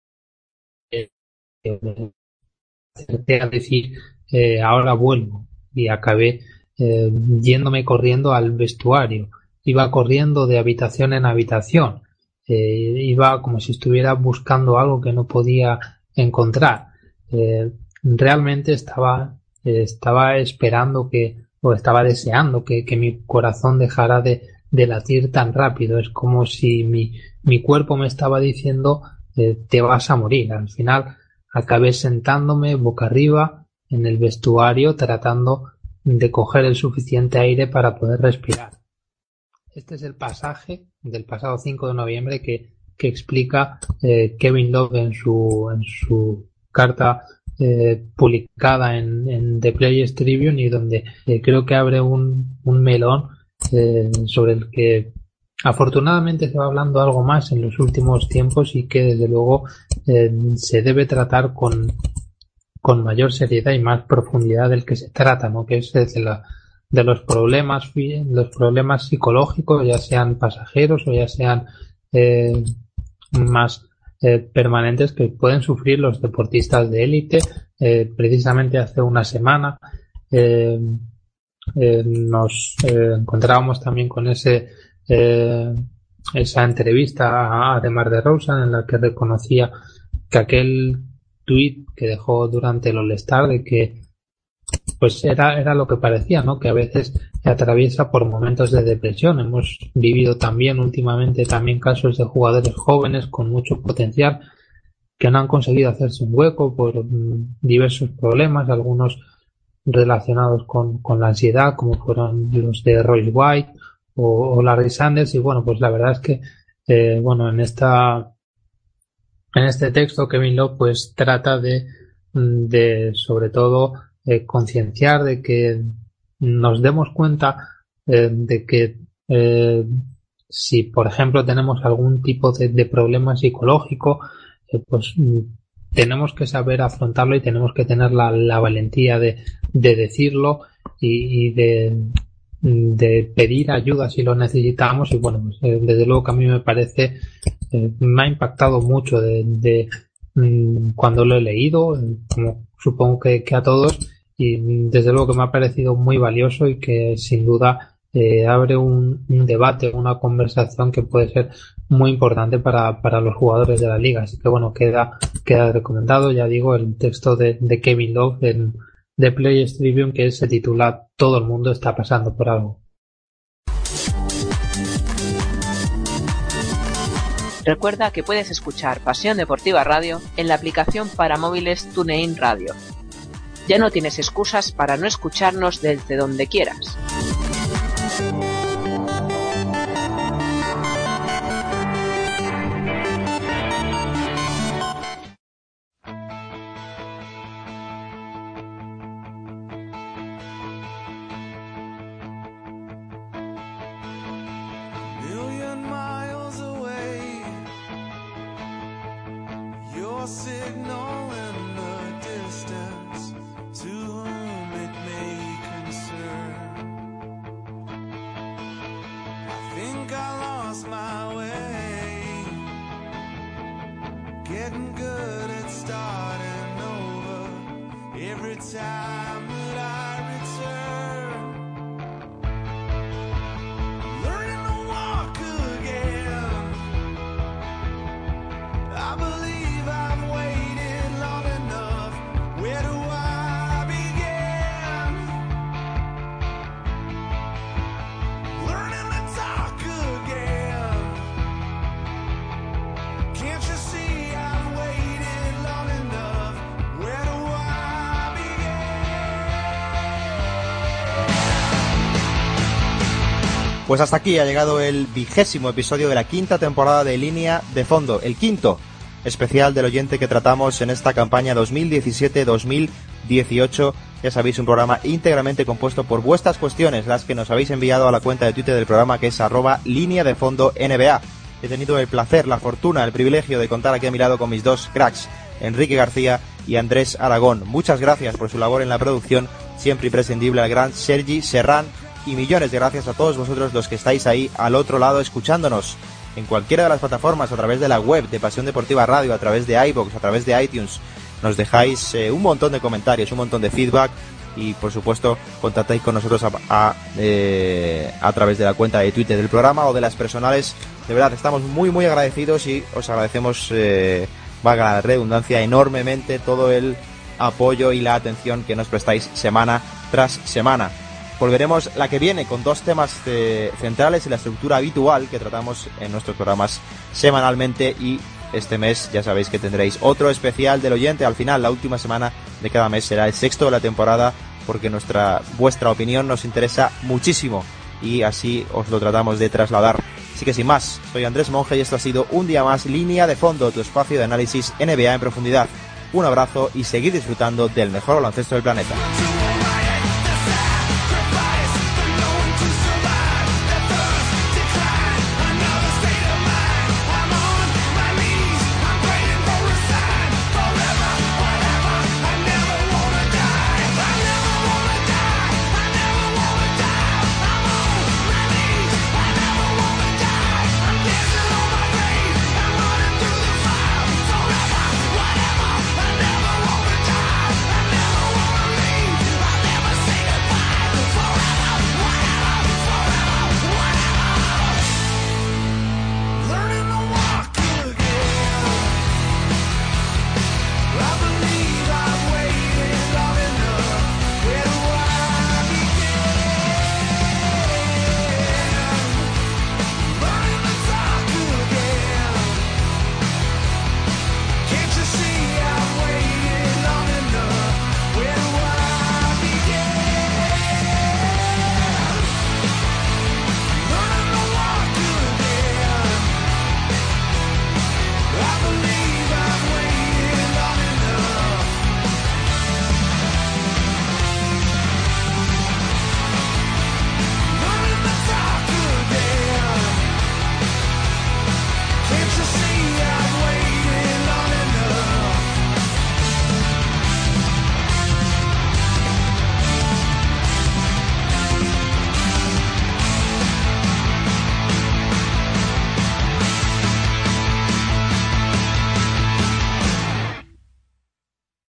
decir eh, ahora vuelvo y acabé eh, yéndome corriendo al vestuario iba corriendo de habitación en habitación eh, iba como si estuviera buscando algo que no podía encontrar realmente estaba estaba esperando que o estaba deseando que, que mi corazón dejara de, de latir tan rápido. Es como si mi, mi cuerpo me estaba diciendo eh, te vas a morir. Al final acabé sentándome boca arriba en el vestuario tratando de coger el suficiente aire para poder respirar. Este es el pasaje del pasado 5 de noviembre que, que explica eh, Kevin Love en su, en su carta eh, publicada en, en, The Players Tribune y donde creo que abre un, un melón eh, sobre el que afortunadamente se va hablando algo más en los últimos tiempos y que desde luego eh, se debe tratar con, con mayor seriedad y más profundidad del que se trata, ¿no? que es de, la, de los problemas los problemas psicológicos ya sean pasajeros o ya sean eh, más permanentes que pueden sufrir los deportistas de élite precisamente hace una semana eh, nos eh, encontrábamos también con ese eh, esa entrevista a Mar de Rosa en la que reconocía que aquel tuit que dejó durante el All-Star de que pues era, era lo que parecía, ¿no? Que a veces se atraviesa por momentos de depresión. Hemos vivido también últimamente también casos de jugadores jóvenes con mucho potencial que no han conseguido hacerse un hueco por mm, diversos problemas, algunos relacionados con, con la ansiedad, como fueron los de Roy White o, Larry Sanders. Y bueno, pues la verdad es que, eh, bueno, en esta, en este texto Kevin Love pues trata de, de sobre todo, eh, concienciar de que nos demos cuenta eh, de que eh, si, por ejemplo, tenemos algún tipo de, problema psicológico, pues tenemos que saber afrontarlo y tenemos que tener la, valentía de, de decirlo y de, de, pedir ayuda si lo necesitamos y bueno pues, eh, desde luego que a mí me parece eh, me ha impactado mucho de, de mm, cuando lo he leído como supongo que, que, a todos y desde luego que me ha parecido muy valioso y que sin duda eh, abre un, un, debate una conversación que puede ser muy importante para, para los jugadores de la liga. Así que bueno, queda, queda recomendado, ya digo, el texto de, de Kevin Love en The Players Tribune que se titula Todo el mundo está pasando por algo. Recuerda que puedes escuchar Pasión Deportiva Radio en la aplicación para móviles TuneIn Radio. Ya no tienes excusas para no escucharnos desde donde quieras. Pues hasta aquí ha llegado el vigésimo episodio de la quinta temporada de Línea de Fondo, el quinto especial del oyente que tratamos en esta campaña 2017-2018. Ya sabéis, un programa íntegramente compuesto por vuestras cuestiones, las que nos habéis enviado a la cuenta de Twitter del programa que es arroba línea de fondo NBA. He tenido el placer, la fortuna, el privilegio de contar aquí a mi lado con mis dos cracks, Enrique García y Andrés Aragón. Muchas gracias por su labor en la producción, siempre imprescindible al gran Sergi Serrán y millones de gracias a todos vosotros los que estáis ahí al otro lado escuchándonos en cualquiera de las plataformas, a través de la web de Pasión Deportiva Radio, a través de iBox, a través de iTunes. Nos dejáis eh, un montón de comentarios, un montón de feedback y por supuesto contactáis con nosotros a, eh, a, través de la cuenta de Twitter del programa o de las personales. De verdad, estamos muy muy agradecidos y os agradecemos, eh, valga la redundancia, enormemente todo el apoyo y la atención que nos prestáis semana tras semana. Volveremos la que viene con dos temas eh, centrales y la estructura habitual que tratamos en nuestros programas semanalmente y este mes ya sabéis que tendréis otro especial del oyente. Al final, la última semana de cada mes será el sexto de la temporada porque nuestra vuestra opinión nos interesa muchísimo y así os lo tratamos de trasladar. Así que sin más, soy Andrés Monge y esto ha sido un día más Línea de Fondo, tu espacio de análisis NBA en profundidad. Un abrazo y seguid disfrutando del mejor baloncesto del planeta.